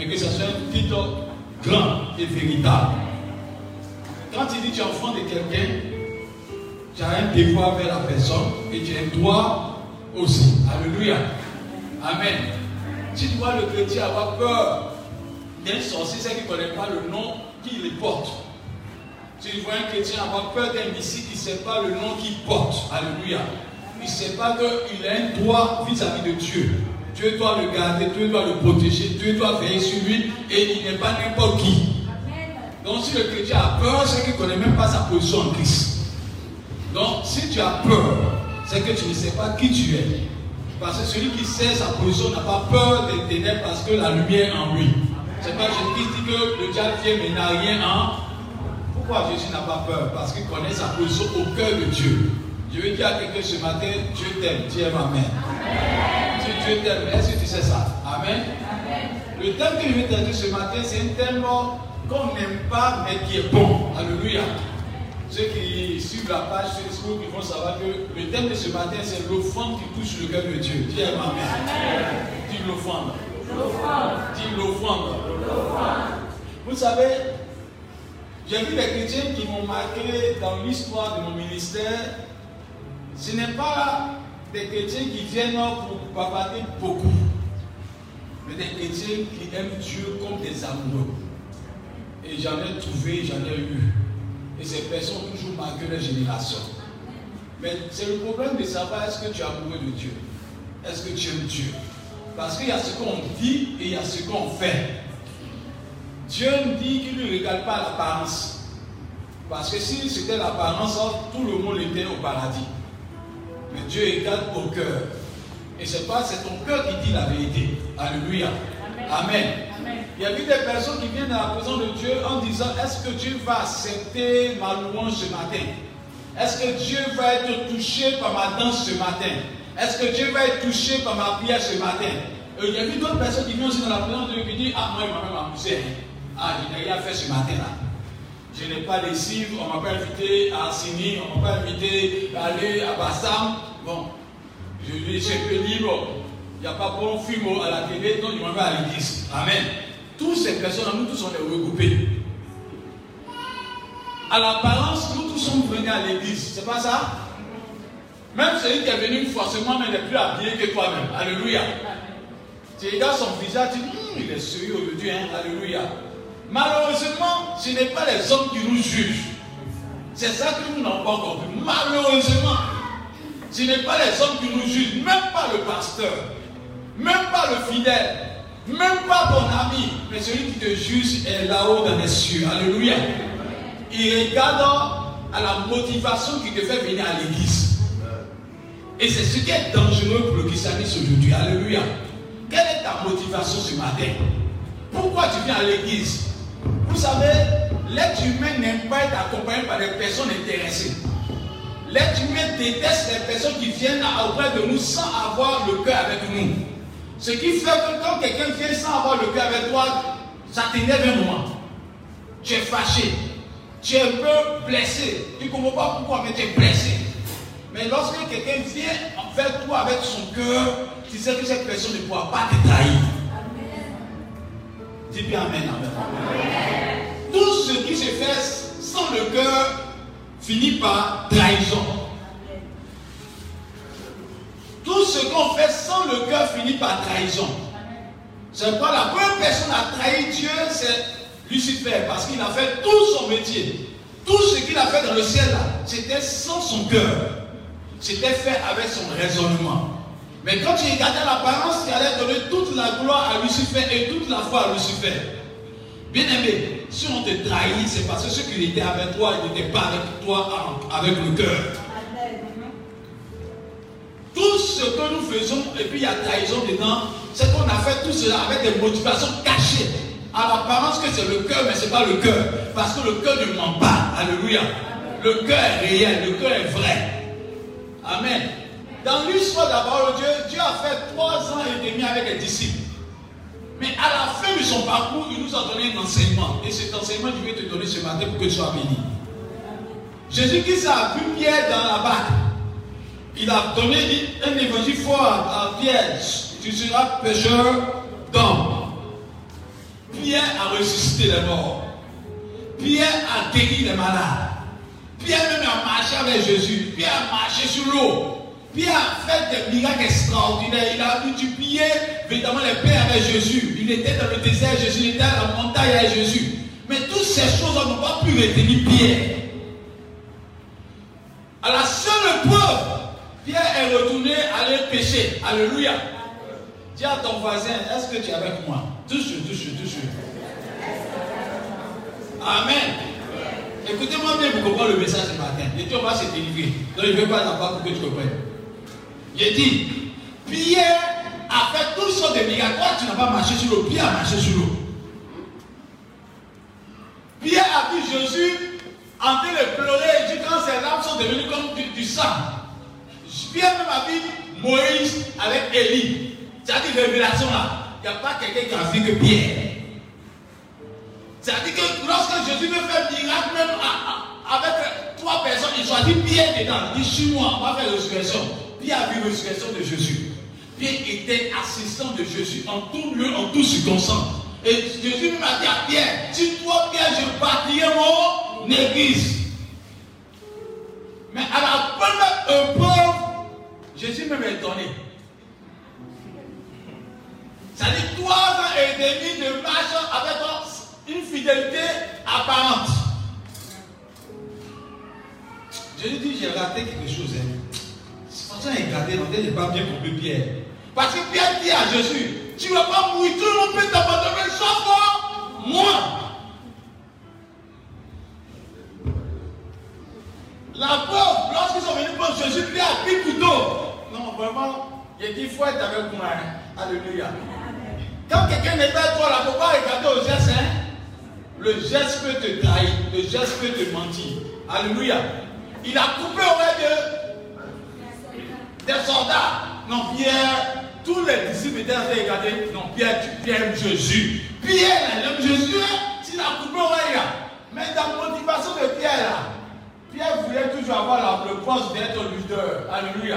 mais que ce soit un titre grand et véritable. Quand tu dis tu es enfant de quelqu'un, tu as un devoir vers la personne et tu as un droit aussi. Alléluia. Amen. Tu dois le chrétien avoir peur d'un sorcier, c'est qu'il ne connaît pas le nom qu'il porte. Tu vois un chrétien avoir peur d'un mystique, il ne sait pas le nom qu'il porte. Alléluia. Il ne sait pas qu'il a un droit vis-à-vis de Dieu. Dieu doit le garder, Dieu doit le protéger, Dieu doit veiller sur lui et il n'est pas n'importe qui. Donc si le chrétien a peur, c'est qu'il ne connaît même pas sa position en Christ. Donc si tu as peur, c'est que tu ne sais pas qui tu es. Parce que celui qui sait sa position n'a pas peur des ténèbres parce que la lumière est en lui. C'est pas Jésus qui dit que le diable vient mais n'a rien en. Pourquoi Jésus n'a pas peur? Parce qu'il connaît sa position au cœur de Dieu. Je veux dire à quelqu'un ce matin, Dieu t'aime, Dieu aime Amen. Dieu t'aime, est-ce que tu sais ça? Amen. Le thème que je vais te dire ce matin, c'est un thème qu'on n'aime pas, mais qui est bon. Alléluia. Ceux qui suivent la page Facebook, ils vont savoir que le thème de ce matin, c'est l'offrande qui touche le cœur de Dieu. Dis Amen. Dis l'offrande. Dis l'offrande. Vous savez, j'ai vu des chrétiens qui m'ont marqué dans l'histoire de mon ministère. Ce n'est pas des chrétiens qui viennent pour bavarder beaucoup, mais des chrétiens qui aiment Dieu comme des amoureux. Et j'en ai trouvé, j'en ai eu. Et ces personnes ont toujours marqué leur génération. Mais c'est le problème de savoir est-ce que tu es amoureux de Dieu Est-ce que tu aimes Dieu Parce qu'il y a ce qu'on dit et il y a ce qu'on fait. Dieu me dit qu'il ne regarde pas l'apparence. Parce que si c'était l'apparence, tout le monde était au paradis. Mais Dieu regarde au cœur. Et c'est pas c'est ton cœur qui dit la vérité. Alléluia. Amen. Il y a eu des personnes qui viennent à la présence de Dieu en disant Est-ce que Dieu va accepter ma louange ce matin? Est-ce que Dieu va être touché par ma danse ce matin? Est-ce que Dieu va être touché par ma prière ce matin? Et Il y a eu d'autres personnes qui viennent aussi dans la présence de Dieu qui disent Ah, moi, il m'a même amusé. Ah, je n'ai rien fait ce matin-là. Je n'ai pas les cibles, on ne m'a pas invité à Assini, on ne m'a pas invité à aller à Bassam. Bon, je suis un peu libre. Il n'y a pas bon film à la télé, donc je m'en vais à l'église. Amen. Toutes ces personnes, nous tous, on regroupés. À l'apparence, nous tous sommes venus à l'église. C'est pas ça? Même celui qui est venu forcément n'est plus habillé que toi-même. Alléluia. Tu regardes son visage, tu dis, hum, il est sérieux aujourd'hui. Hein? Alléluia. Malheureusement, ce n'est pas les hommes qui nous jugent. C'est ça que nous n'avons pas compris. Malheureusement, ce n'est pas les hommes qui nous jugent, même pas le pasteur, même pas le fidèle, même pas ton ami, mais celui qui te juge est là-haut dans les cieux. Alléluia. Il regarde à la motivation qui te fait venir à l'église. Et c'est ce qui est dangereux pour le christianisme aujourd'hui. Alléluia. Quelle est ta motivation ce matin? Pourquoi tu viens à l'église? Vous savez, l'être humain n'aime pas être accompagné par des personnes intéressées. L'être humain déteste les personnes qui viennent auprès de nous sans avoir le cœur avec nous. Ce qui fait que quand quelqu'un vient sans avoir le cœur toi, ça t'énerve un moment. Tu es fâché. Tu es un peu blessé. Tu ne comprends pas pourquoi, mais tu es blessé. Mais lorsque quelqu'un vient envers toi avec son cœur, tu sais que cette personne ne pourra pas te trahir. Dis bien Amen. Tout ce qui se fait sans le cœur finit par trahison. Tout ce qu'on fait sans le cœur finit par trahison. C'est pas la première personne à trahir Dieu, c'est Lucifer, parce qu'il a fait tout son métier. Tout ce qu'il a fait dans le ciel, c'était sans son cœur. C'était fait avec son raisonnement. Mais quand tu regardais l'apparence, il allait donner toute la gloire à Lucifer et toute la foi à Lucifer. Bien aimé, si on te trahit, c'est parce que ce qui était avec toi, il n'était pas avec toi avec le cœur. Tout ce que nous faisons, et puis il y a trahison dedans, c'est qu'on a fait tout cela avec des motivations cachées. À l'apparence que c'est le cœur, mais ce n'est pas le cœur. Parce que le cœur ne ment pas. Alléluia. Le cœur est réel, le cœur est vrai. Amen. Dans l'histoire d'abord, Dieu, Dieu a fait trois ans et demi avec les disciples. Mais à la fin de son parcours, il nous a donné un enseignement. Et cet enseignement, je vais te donner ce matin pour que tu sois béni. Jésus-Christ a vu Pierre dans la barque. Il a donné un évangile fort à Pierre. Tu seras pécheur d'hommes. Pierre a ressuscité les morts. Pierre a guéri les malades. Pierre même a marché avec Jésus. Pierre a marché sur l'eau. Pierre a fait des miracles extraordinaires. Il a multiplié évidemment les paix avec Jésus. Il était dans le désert, Jésus était à la montagne avec Jésus. Mais toutes ces choses n'ont pas pu retenir Pierre. À la seule preuve, Pierre est retourné aller pécher. Alléluia. Dis à ton voisin, est-ce que tu es avec moi? Touche, touche, touche. Amen. Écoutez-moi bien pour comprendre le message ce matin. Et dit, on va se délivrer. Donc, je ne veux pas d'abord pour que tu comprennes. J'ai dit, Pierre a fait toutes sortes de miracles. Toi, tu n'as pas marché sur l'eau. Pierre a marché sur l'eau. Pierre a vu Jésus en train de pleurer. Il dit, quand ses larmes sont devenues comme du, sang. Pierre même a vu Moïse avec Élie. C'est-à-dire, révélation là. Il n'y a pas quelqu'un qui a vu que Pierre. C'est-à-dire que lorsque Jésus veut faire miracle, même avec trois personnes, il choisit Pierre dedans. Il dit, suis moi, on va faire résurrection. Pierre a vu résurrection de Jésus. Pierre était assistant de Jésus en tout lieu, en toute circonstance. Et Jésus m'a dit à Pierre, si toi, Pierre, je bâtirai mon église. Mais à la première épreuve, Jésus m'a étonné. C'est-à-dire trois ans et demi de marche avec une fidélité apparente. Jésus dit, j'ai raté quelque chose. Hein. Pour ça regardé, on n'est pas bien compris Pierre. Parce que Pierre dit à Jésus, tu ne vas pas mourir, tout le monde peut t'abandonner, sauf moi. La preuve, lorsqu'ils sont venus pour Jésus, Pierre a pris couteau. Non, vraiment, il dit, il faut être avec moi. Hein. Alléluia. Quand quelqu'un n'est pas toi, là, il ne faut pas regarder au geste. Hein? Le geste peut te trahir, le geste peut te mentir. Alléluia. Il a coupé au de des soldats. Non, Pierre, tous les disciples étaient de regarder. Non, Pierre, tu aimes Jésus. Pierre, aime Jésus. Hein? Il a coupé là. Mais dans la motivation de Pierre, là, Pierre voulait toujours avoir le poste d'être leader. Alléluia.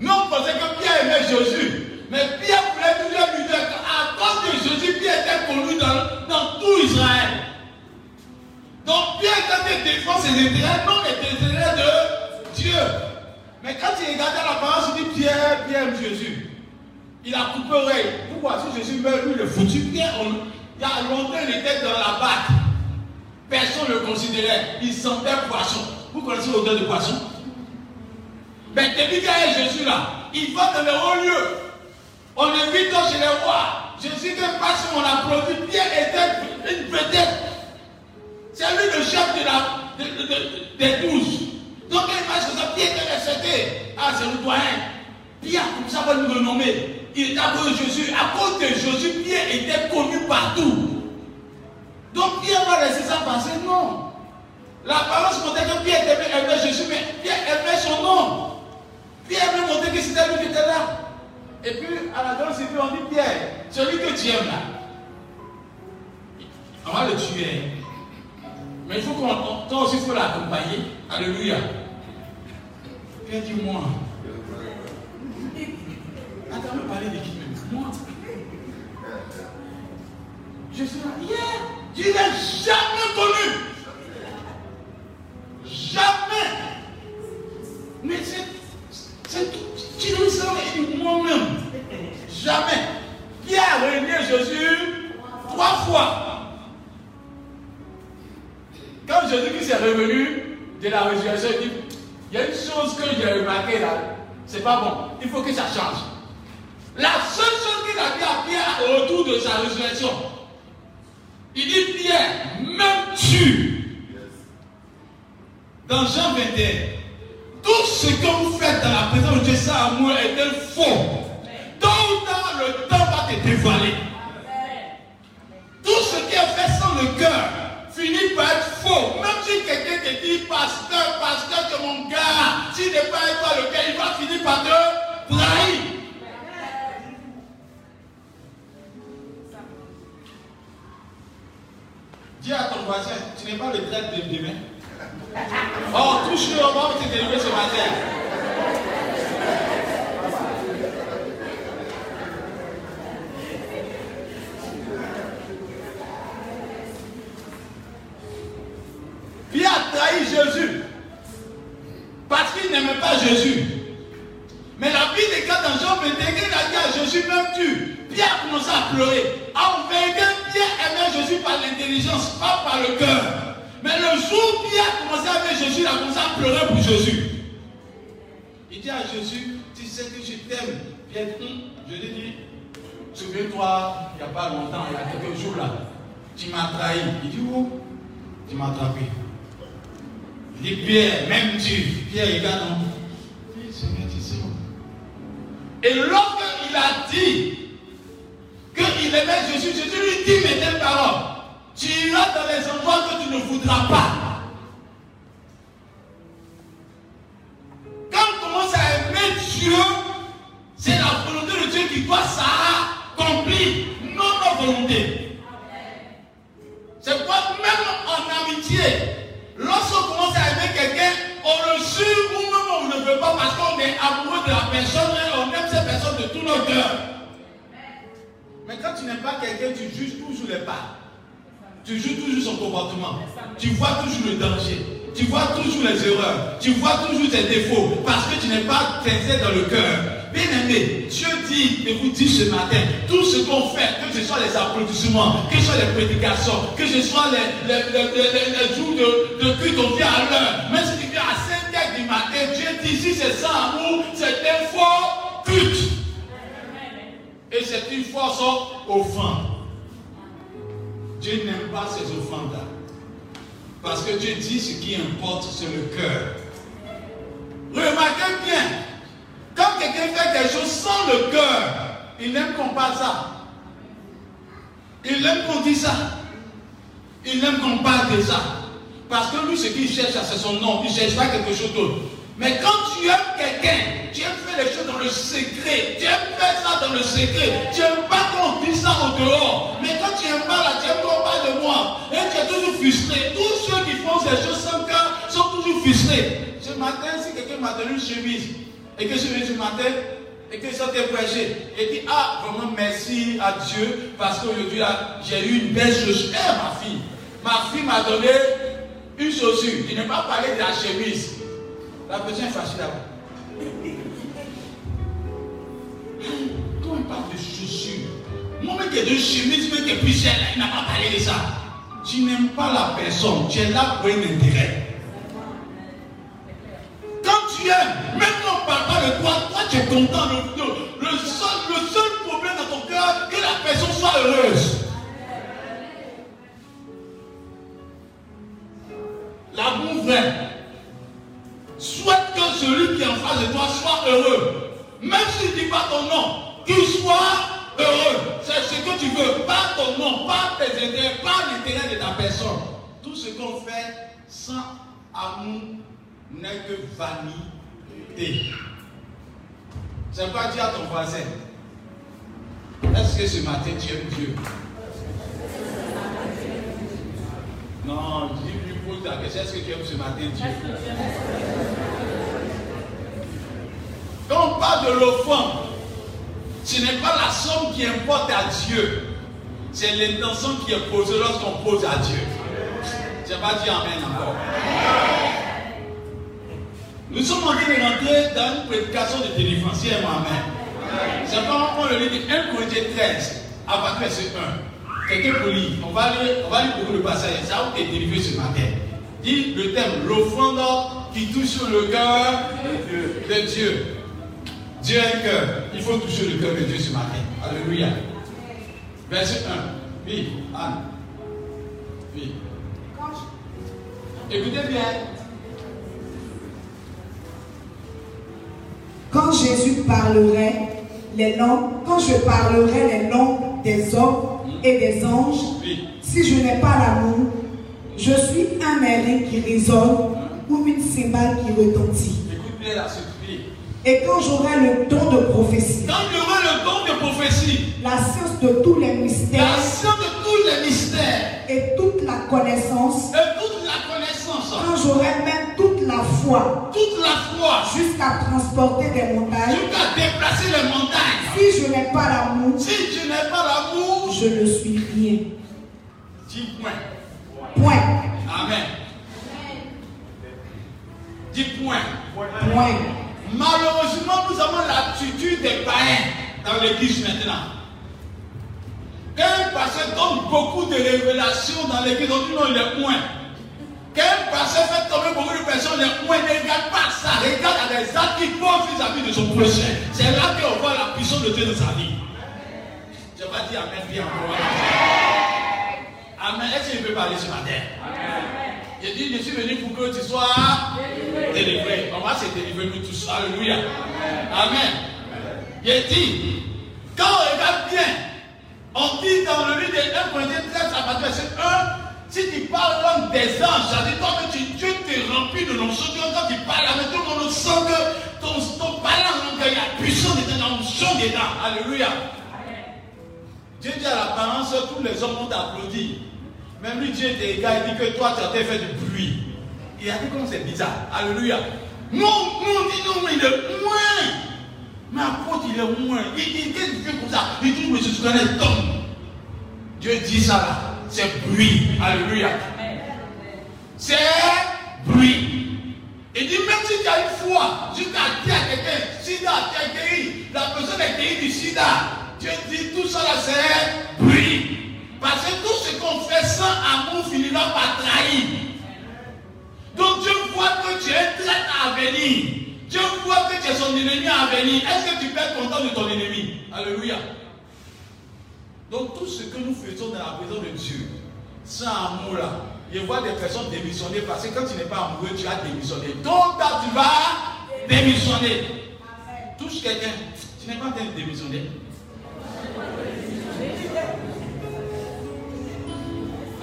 Non, on pensait que Pierre aimait Jésus. Mais Pierre voulait toujours lui dire qu'à cause de Jésus, Pierre était connu dans, dans tout Israël. Donc Pierre, quand il défend ses intérêts, non les intérêts de Dieu. Mais quand il regardait la parole, il dit Pierre, Pierre Jésus. Il a coupé l'oreille. Pourquoi? Si Jésus meurt, lui, le foutu Pierre, il y a longtemps, il était dans la barque. Personne ne le considérait. Il sentait poisson. Vous connaissez l'odeur de poisson? Mais depuis qu'il y a Jésus là, il va dans les hauts lieux. On invite chez les rois. Jésus ne pas sur mon applaudit. Pierre était une vedette. C'est lui le chef de la, des douze. Donc passe que ça, Pierre était respecté. Ah, le doyen. Pierre, comme ça, va nous renommer. Il est à cause de Jésus. À cause de Jésus, Pierre était connu partout. Donc Pierre va laisser ça passer? Non. La parole se montrait que Pierre aimait Jésus, mais Pierre aimait son nom. Pierre veut montrer que c'était lui qui était là. Et puis, à la grande cité, on dit Pierre, celui que tu aimes là, va le tuer. Mais il faut qu'on, toi aussi, il faut l'accompagner. Alléluia. Viens dit moi. Attends, me parler de qui même? Moi. Je suis là. Yeah. Tu n'es jamais connu. Jamais. Mais c'est, tu nous sens moi-même. Jamais. Pierre a régné Jésus trois fois. S'est revenu de la résurrection, il dit, il y a une chose que j'ai remarqué là, c'est pas bon, il faut que ça change. La seule chose qu'il a dit à Pierre au retour de sa résurrection, il dit, Pierre, même tu, dans Jean 21, tout ce que vous faites dans la présence de Dieu, ça est un faux. Tôt le temps va te dévoiler. Tout ce qui est fait sans le cœur finit par être faux. Même si quelqu'un te dit, pasteur, pasteur, c'est mon gars, s'il n'est pas toi le cœur, il va finir par te trahir. Dis à ton voisin, tu n'es pas le traître de demain. Oh, touche-le, on va te délivrer ce matin. Pierre a trahi Jésus parce qu'il n'aimait pas Jésus. Mais la Bible déclare dans Jean 21 qu'il a dit à Jésus, même tu. Pierre a commencé à pleurer. En vérité, Pierre aimait Jésus par l'intelligence, pas par le cœur. Mais le jour où Pierre a commencé à aimer Jésus, il a commencé à pleurer pour Jésus. Il dit à Jésus, tu sais que je t'aime. Pierre dit, je lui dis, souviens-toi, il n'y a pas longtemps, il y a quelques jours là, tu m'as trahi. Il dit, où? Tu m'as trahi. Il dit, Pierre, même tu. Pierre, il regarde non. Et lorsqu'il a dit qu'il aimait Jésus, Jésus lui dit mais telles paroles. Tu iras dans les endroits que tu ne voudras pas. Quand on commence à aimer Dieu, c'est la volonté de Dieu qui doit s'accomplir, non nos volontés. De la personne et on aime cette personne de tout notre cœur. Mais quand tu n'aimes pas quelqu'un, tu juges toujours les pas. Tu juges toujours son comportement. Tu vois toujours le danger. Tu vois toujours les erreurs. Tu vois toujours ses défauts. Parce que tu n'es pas sincère dans le cœur. Bien aimé, Dieu dit, et vous dit ce matin, tout ce qu'on fait, que ce soit les applaudissements, que ce soit les prédications, que ce soit les, les, les, les jours de, de culte, on vient à l'heure. Dieu dit, si c'est sans amour, c'est un faux culte. Et c'est une force offrande. Dieu n'aime pas ces offrandes-là. Parce que Dieu dit ce qui importe, c'est le cœur. Remarquez bien, quand quelqu'un fait quelque chose sans le cœur, il n'aime qu'on parle ça. Il aime qu'on dise ça. Il aime qu'on parle de ça. Parce que lui, ce qu'il cherche, c'est son nom. Il ne cherche pas quelque chose d'autre. Mais quand tu aimes quelqu'un, tu aimes faire les choses dans le secret. Tu aimes faire ça dans le secret. Tu n'aimes pas qu'on dise ça au dehors. Mais quand tu n'aimes pas là, tu aimes qu'on parle de moi. Et tu es toujours frustré. Tous ceux qui font ces choses sans cœur sont toujours frustrés. Ce matin, si quelqu'un m'a donné une chemise, et que je vais ce matin, et que ça t'est prêché, et dit, ah, vraiment merci à Dieu, parce qu'aujourd'hui, j'ai eu une belle chaussure. Eh, ma fille, ma fille m'a donné une chaussure. Il n'a pas parlé de la chemise. La personne est facile vous. Quand on parle de chaussures, moi qui de chemise, est plus cher, il n'a pas parlé de ça. Tu n'aimes pas la personne, tu es là pour un intérêt. Quand tu aimes, même quand on ne parle pas de toi, toi tu es content. Le, le, seul, le seul problème dans ton cœur, que la personne soit heureuse. L'amour vrai souhaite que celui qui est en face de toi soit heureux. Même s'il ne dit pas ton nom, qu'il soit heureux. C'est ce que tu veux. Pas ton nom, pas tes intérêts, pas l'intérêt de ta personne. Tout ce qu'on fait sans amour n'est que vanité. C'est quoi dire à ton voisin? Est-ce que ce matin tu aimes Dieu? Non, lui pose la question, est-ce que tu aimes ce matin Dieu? Quand on parle de l'offrande, ce n'est pas la somme qui importe à Dieu, c'est l'intention qui est posée lorsqu'on pose à Dieu. Je n'ai pas dit Amen encore. Nous sommes en train de rentrer dans une prédication de délivrance. Amen. C'est pas on le lit de 1 Corinthiens 13, à partir verset 1. Quelqu'un peut lire. On va lire, on va lire beaucoup de passages. Ça vous est délivré ce matin. Dit le thème, l'offrande qui touche le cœur de Dieu. Dieu est un cœur. Il faut toucher le cœur de Dieu ce matin. Alléluia. Verset 1. Oui, Anne. Oui. Écoutez bien. Quand Jésus parlerait les langues, quand je parlerai les langues des hommes et des anges, si je n'ai pas l'amour, je suis un airain qui résonne ou une cymbale qui retentit. Écoute bien la Et quand j'aurai le don de prophétie, quand j'aurai le don de prophétie, la science de tous les mystères, la science de tous les mystères, et toute la connaissance, et toute la connaissance, quand j'aurai même toute la foi, toute la foi, jusqu'à transporter des montagnes, jusqu'à déplacer les montagnes, si je n'ai pas l'amour, si je n'ai pas l'amour, je ne suis rien. Point. Amen. Dis point. Point. Malheureusement, nous avons l'attitude des païens dans l'église maintenant. Quand un pasteur donne beaucoup de révélations dans l'église, on dit non, il est point. Quand un pasteur fait tomber beaucoup de personnes, il est point. Ne regarde pas ça. Regarde à des actes qui posent vis-à-vis de son prochain. C'est là qu'on voit la puissance de Dieu dans sa vie. Je vais dire Amen bien encore. Amen. Est-ce qu'il peut parler ce matin? Amen. J'ai dit, je suis venu pour que tu sois délivré. On va se délivrer nous tous. Alléluia. Amen. J'ai dit, quand on regarde bien, on dit dans le livre de 1 Corinthiens 13 à partir de 1, si tu parles langue des anges, ça dit toi que tu, Dieu t'es rempli de l'onction, quand tu parles avec tout le monde sent que ton, ton langue, il y a puissance dedans, l'onction dedans. Alléluia. Dieu dit à l'apparence, tous les hommes ont applaudi. Même lui, Dieu était égal, il dit que toi, tu as fait du bruit. Il a dit comme c'est bizarre. Alléluia. Non, non, dit non, il est moins. Mais apôtre, il est moins. Il dit, qu'est-ce qu'il fait comme ça? Il dit, mais je suis un homme. Dieu dit ça là. C'est bruit. Alléluia. C'est bruit. Il dit, même si tu as une foi, jusqu'à dire à quelqu'un, sida, tu as guéri, la personne est guérie du sida. Dieu dit, tout ça là, c'est bruit. Parce que tout ce qu'on fait sans amour finira par trahir. Donc Dieu voit que tu es traite à venir. Dieu voit que tu es son ennemi à venir. Est-ce que tu peux être content de ton ennemi? Alléluia. Donc tout ce que nous faisons dans la présence de Dieu, sans amour là, je vois des personnes démissionner parce que quand tu n'es pas amoureux, tu as démissionné. Donc là, tu vas démissionner. Touche quelqu'un. Tu n'es pas en train de démissionner.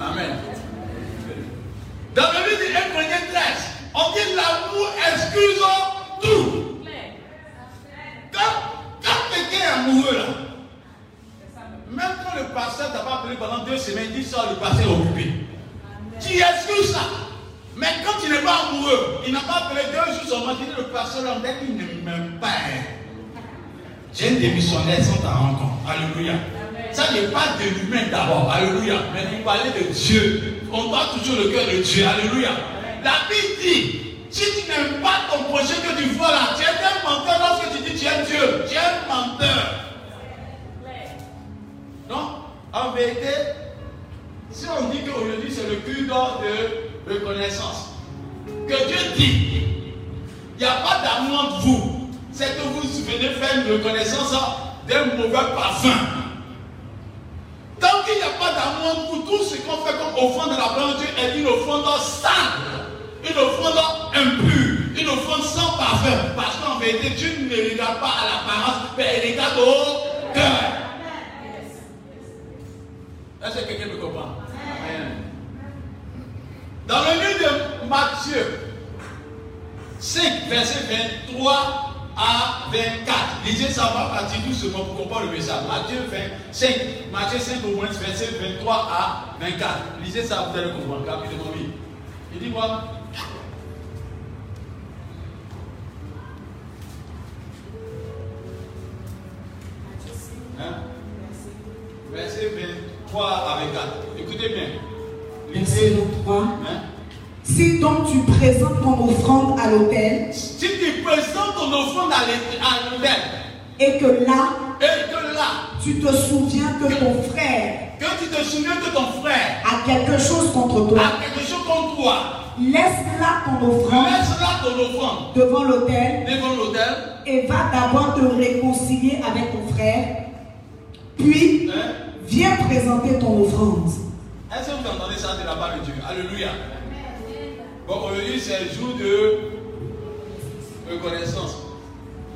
Amen. Dans le livre de 1 Corinthiens 13, on dit l'amour excuse tout. Quand, quelqu'un est amoureux là, même quand le pasteur t'a pas appelé pendant deux semaines, il ça, le pasteur occupé. Tu excuses ça. Mais quand tu n'es pas amoureux, il n'a pas appelé deux jours seulement, tu dis le pasteur là, il ne m'aime pas. J'ai un démissionnaire sans ta rencontre. Alléluia. Ça n'est pas de l'humain d'abord. Alléluia. Mais vous parlez de Dieu. On doit toujours le cœur de Dieu. Alléluia. La Bible dit, si tu n'aimes pas ton projet que tu vois là, tu es un menteur lorsque tu dis tu es Dieu. Tu es un menteur. Non? En vérité, si on dit qu'aujourd'hui c'est le culte de reconnaissance, que Dieu dit, il n'y a pas d'amour entre vous. C'est que vous venez faire une reconnaissance d'un mauvais parfum. Tant qu'il n'y a pas d'amour pour tout ce qu'on fait comme offrande de la de Dieu est une offrande sale, une offrande impure, une offrande sans parfum. Parce qu'en vérité, Dieu ne regarde pas à l'apparence, mais il regarde au cœur. Est-ce que quelqu'un me comprend? Dans le livre de Matthieu 5, verset 23 à 24. Lisez ça, va partir doucement pour comprendre le message? Matthieu 25, Matthieu 5 au moins, verset 23 à 24. Lisez ça, vous allez comprendre rapidement. Il dit quoi? Hein? Verset 23 à 24. Écoutez bien. Verset 23. Hein? Si donc tu présentes ton offrande à l'autel, si tu présentes ton offrande à l'autel, et que là, et que là, tu te souviens que, ton frère, que tu te souviens que ton frère a quelque chose contre toi, a quelque chose contre toi, laisse là ton offrande, laisse là ton offrande devant l'autel, devant l'autel, et va d'abord te réconcilier avec ton frère, puis hein? viens présenter ton offrande. Est-ce que vous entendez ça de la part de Dieu? Alléluia. Bon, aujourd'hui, c'est un jour de reconnaissance.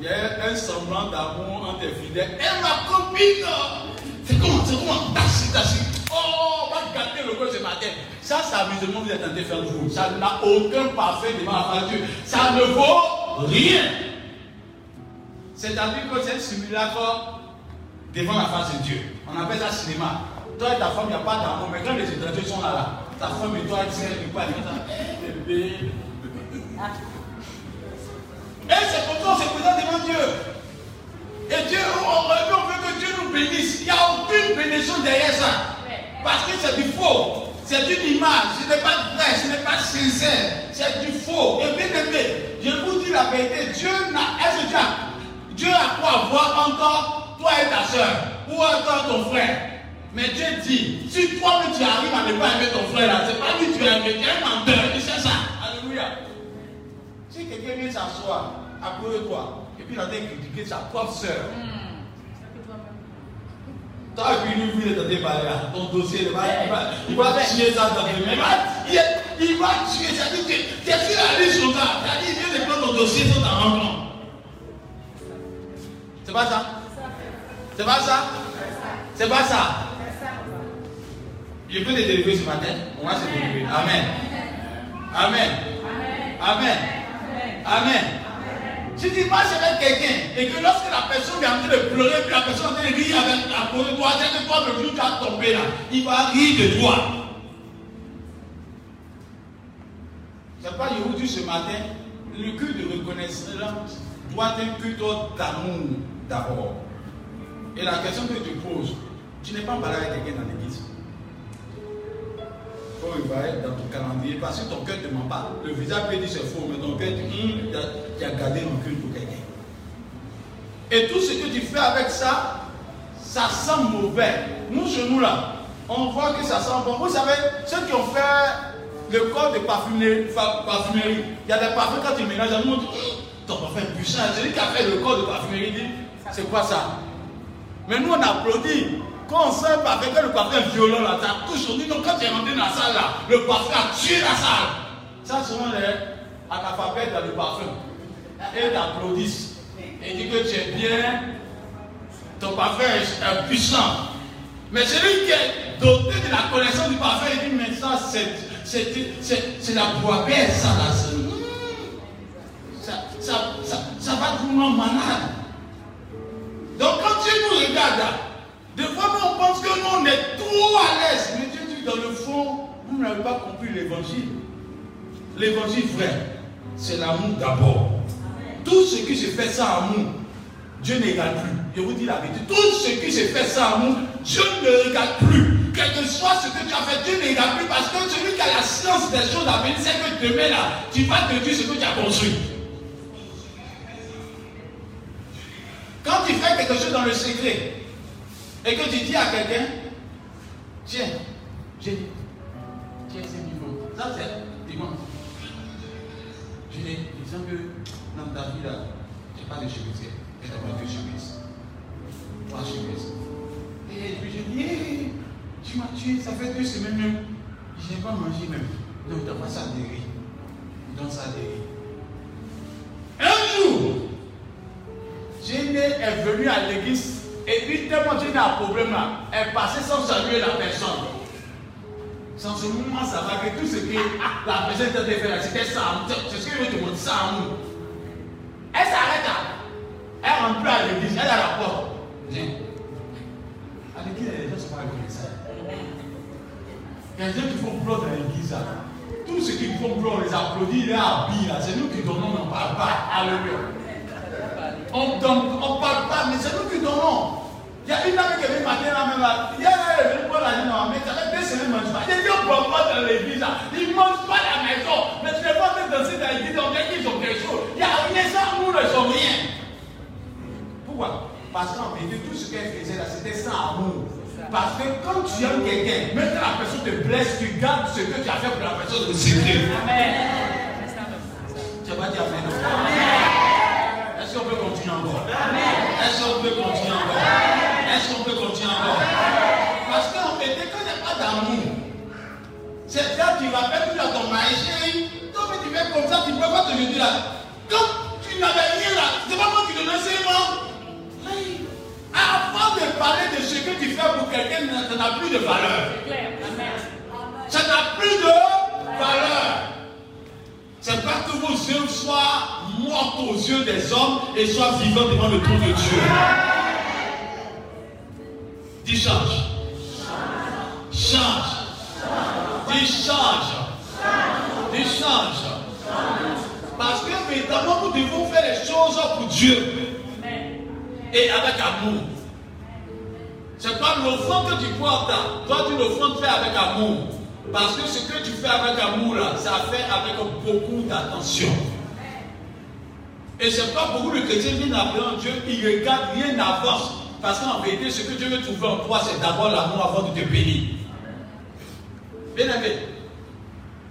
Il y a un semblant d'amour entre tes fidèles. Et ma copine, c'est comment, c'est comment, tassi, tassi. Oh, on va gâter le corps ce matin. Ça, c'est amusement, vous êtes en train de faire vous. Ça n'a aucun parfait devant la face de Dieu. Ça ne vaut rien. C'est-à-dire que c'est un simulacre devant la face de Dieu. On appelle ça cinéma. Toi et ta femme, il n'y a pas d'amour, mais quand les étrangers sont là, ta femme et toi, tu sais, pas, bébé. Et c'est comme ça qu'on se présente devant Dieu. Et Dieu, on veut que Dieu nous bénisse. Il n'y a aucune bénédiction derrière ça. Parce que c'est du faux. C'est une image. Ce n'est pas vrai. Ce n'est pas sincère. C'est du faux. Et bien aimé, je vous dis la vérité. Dieu n'a. Est-ce que Dieu a, quoi voir encore toi et ta soeur ou encore ton frère? Mais Dieu dit, si toi tu arrives à ne pas aimer ton frère là, c'est pas lui tu tu es un menteur, tu sais ça. Alléluia. Si quelqu'un vient s'asseoir à côté de toi, et puis il a critiquer sa propre soeur. Hmm. Toi, puis lui, il est barrières, ton dossier, il va, il va, il va tuer ça dans tes mains. Il va, il va tuer ça. Es sur la liste sur ça. Il a dit, viens prendre ton dossier sur ta rencontre. C'est pas ça? C'est pas ça? C'est pas ça? Je peux te délivrer ce matin. On va se délivrer. Amen. Amen. Amen. Amen. Si tu marches avec quelqu'un et que lorsque la personne est en train de pleurer, la personne est en train de rire avec la de toi, c'est que toi, le jour tu as tombé là, il va rire de toi. C'est pas vous dis ce matin, le culte de reconnaissance doit être un culte d'amour d'abord. Et la question que tu poses, tu n'es pas parlé avec quelqu'un dans l'église il va être dans ton calendrier parce que ton cœur ne ment pas. Le visage peut dire c'est faux, mais ton cœur dit hum, tu as gardé cul pour quelqu'un. Et tout ce que tu fais avec ça, ça sent mauvais. Nous, chez nous là, on voit que ça sent bon. Vous savez, ceux qui ont fait le corps de parfumerie, il y a des parfums quand tu mélanges, on dit hum, ton parfum est puissant. Celui qui a fait le corps de parfumerie dit c'est quoi ça? Mais nous, on applaudit. Quand on sent avec que le parfum est violent là, ça touche au Donc quand tu es rentré dans la salle là, le parfum a tué la salle. Ça, sont les analphabètes dans le parfum. Et t'applaudissent. Et disent que tu es bien, ton parfum est puissant. Mais celui qui est doté de la connaissance du parfum, il dit, mais ça, c'est la boîte, ça là. Ça, ça, ça, ça va monde malade. Donc quand tu nous regardes des fois, on pense que nous, on est trop à l'aise. Mais Dieu dit, dans le fond, vous n'avez pas compris l'évangile. L'évangile vrai, c'est l'amour d'abord. Tout ce qui se fait sans amour, Dieu ne regarde plus. Je vous dis la vérité. Tout ce qui se fait sans amour, Dieu ne regarde plus. Quel que soit ce que tu as fait, Dieu ne regarde plus parce que celui qui a la science des choses à venir, c'est que demain là, tu vas te dire ce que tu as construit. Quand tu fais quelque chose dans le secret, et que tu dis à quelqu'un, tiens, j'ai tiens, c'est du bon. Ça, c'est dimanche. Je dis, disons que dans ta vie là, n'as pas de chemise. Tu n'as pas de chemise. Trois chemises. Et puis je dis, hey, tu m'as tué, ça fait deux semaines même. Je n'ai pas mangé même. Donc, tu n'as pas ça de. Donne ça de riz. Un jour, Jéné est venu à l'église et puis, tellement tu as un problème là, elle passait sans saluer la personne. Sans ce moment, ça va que tout ce que la personne t'a fait c'était ça. C'est ce que je te montrer, ça nous. Elle s'arrête là. rentré à l'église, elle à la porte. Viens. À l'église, les gens sont pas reconnaissables. Il y a des gens qui font pleurer dans l'église. Tous ceux qui font pleurer, on les applaudit, les. C'est nous qui donnons, on ne parle pas. Alléluia. On ne parle pas, mais c'est nous qui donnons. Il y a une dame qui est venue matin là même là. Il y a une prendre la maison, mais ça fait deux semaines, ne mange pas. Il dit, ne boit pas dans l'église. Ils ne mangent pas à la maison. Mais tu ne pas danser dans l'église, on dit qu'ils ont quelque chose. Il y a rien sans nous, ils n'ont rien. Pourquoi? Parce qu'en vérité, tout ce qu'elle faisait là, c'était sans amour. Parce que quand tu aimes quelqu'un, même quand la personne te blesse, tu gardes ce que tu as fait pour la personne de secret. Amen. Tu vas dire Amen? Est-ce qu'on peut continuer encore? Est-ce qu'on peut continuer encore? Qu'on peut continuer encore Parce qu'en fait, quand il n'y a pas d'amour, c'est ça qui rappelle toujours à ton mari, chérie, toi tu fais comme ça, tu ne peux pas te dire là. Quand tu n'avais rien là, c'est pas moi qui te donne seulement. Avant de parler de ce que tu fais pour quelqu'un, ça n'a plus de valeur. Ça n'a plus de valeur. C'est pas que vos yeux soient morts aux yeux des hommes et soient vivants devant le trône de Dieu. Dis change. Change. Dis. Parce que véritablement, nous devons faire les choses pour Dieu. Et avec amour. C'est pas l'offrande que tu portes. Toi, tu l'offrande fait avec amour. Parce que ce que tu fais avec amour, là, ça fait avec beaucoup d'attention. Et c'est pas beaucoup de chrétiens viennent appeler Dieu, ils regardent rien n'avance. Parce qu'en vérité, ce que Dieu veut trouver en toi, c'est d'abord l'amour avant de te bénir. Bien aimé,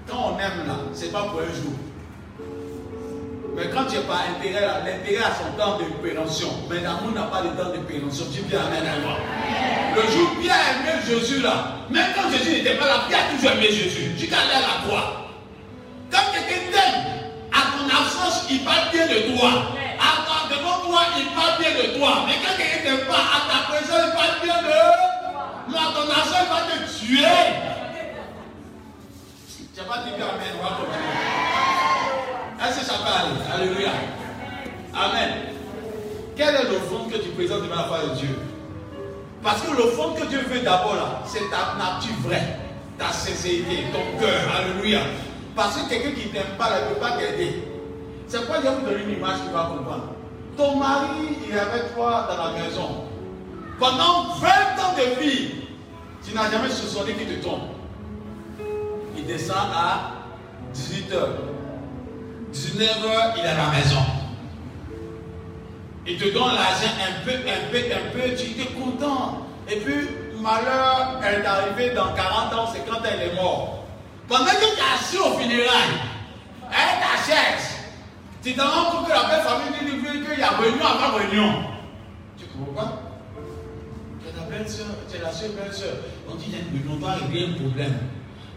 quand on aime là, ce n'est pas pour un jour. Mais quand tu n'as pas intérêt, l'intérêt a son temps de pérention. Mais l'amour n'a pas de temps de pérention. Tu dis Amen à moi. Le jour Pierre a aimé Jésus là, même quand Jésus n'était pas là, Pierre a toujours aimé Jésus. Jusqu'à aller à la croix. Quand quelqu'un t'aime, à ton absence, il parle bien de toi devant toi, il parle bien de toi. Mais quand quelqu'un ne t'aime pas, à ta présence, il parle bien de toi. ton argent, il va te tuer. Tu n'as pas dit Amen, on va continuer. Est-ce que ça aller? Alléluia. Amen. Quelle est l'offrande que tu présentes devant la face de Dieu? Parce que l'offrande que Dieu veut d'abord là, c'est ta nature vraie, ta sincérité, ton cœur. Alléluia. Parce que quelqu'un qui ne t'aime pas, ne peut pas t'aider. C'est quoi Dieu vous donner une image qui va comprendre ton mari, il est avec toi dans la maison. Pendant 20 ans de vie, tu n'as jamais soupçonné qu'il te tombe. Il descend à 18h. 19h, il est à la maison. Il te donne l'argent un peu, un peu, un peu, tu es content. Et puis, malheur, elle est arrivée dans 40 ans, c'est quand elle est morte. Pendant que tu es assis au funérailles, elle t'achète. Tu te rends compte que la belle famille dit qu'il y a réunion avant réunion. Tu comprends pas? Tu es la belle soeur, tu es la seule belle soeur. On dit qu'il y a doit régler un problème.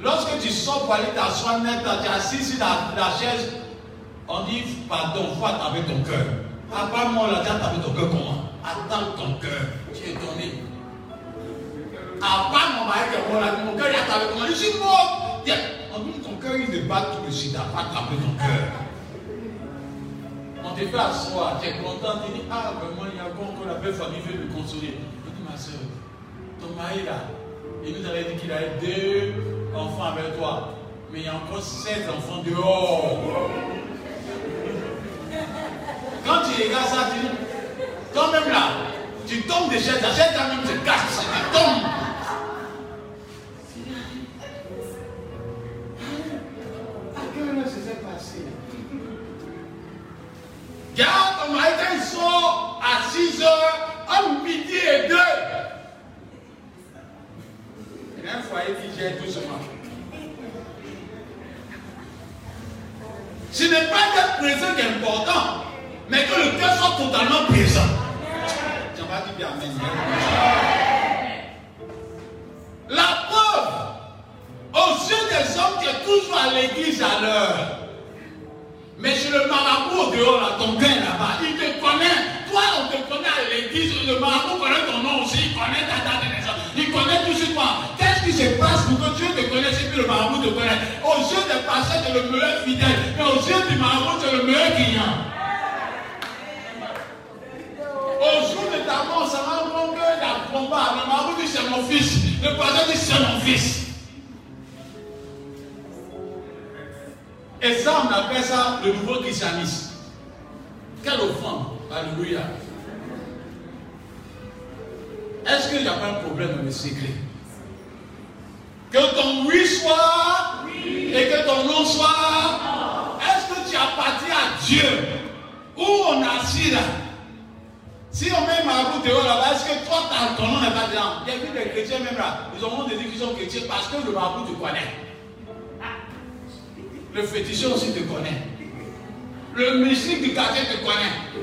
Lorsque tu sors pour aller t'asseoir net, tu es assis sur la, chaise, on dit pardon, faut attendre ton cœur. Après moi, là, tu attends ton cœur comment? Attends ton cœur. Tu es donné. Après mon mari mon cœur, il attend avec moi. Je suis mort. On dit ton cœur, il ne bat tout de suite. Pas attraper ton cœur te fait asseoir, tu es content, tu dis, ah, vraiment, il y a encore la belle famille veut me consoler. Je dis, ma soeur, ton mari là, il nous avait dit qu'il avait deux enfants avec toi, mais il y a encore sept enfants dehors. Quand tu regardes ça, tu dis, toi-même là, tu tombes des chaises, la chaise même se casse, tu tombes. Garde ton mari quand il sort à 6 heures, entre midi et 2. Il y a un foyer qui gère doucement. Ce n'est pas d'être présent qui est important, mais que le cœur soit totalement présent. Tu vas dire Amen. La preuve, aux yeux des hommes qui est toujours à l'église à l'heure. Mais chez le marabout au dehors, là, ton père là-bas, il te connaît. Toi, on te connaît à l'église. Le marabout connaît ton nom aussi. Il connaît ta date de naissance. Il connaît tout sur toi. Qu'est-ce qui se passe pour que Dieu te connaisse et que le marabout te connaisse? Aux yeux des pasteurs, es le meilleur fidèle. Mais aux yeux du marabout, es le meilleur client. quand on se rend compte qu'il y a combat, le marabout dit c'est mon fils, le voisin dit c'est mon fils. Et ça, on appelle ça le nouveau christianisme. Quelle offrande Alléluia. Est-ce qu'il n'y a pas un problème dans le secret Que ton oui soit et que ton non soit. Est-ce que tu appartiens à Dieu? Où on assis là? Si on met Marabout dehors là-bas, est-ce que toi ton nom n'est pas dedans? Il y a des chrétiens même là, ils ont dit qu'ils sont chrétiens parce que le Marabout te connaît. Le féticheur aussi te connaît. Le mystique du quartier te connaît.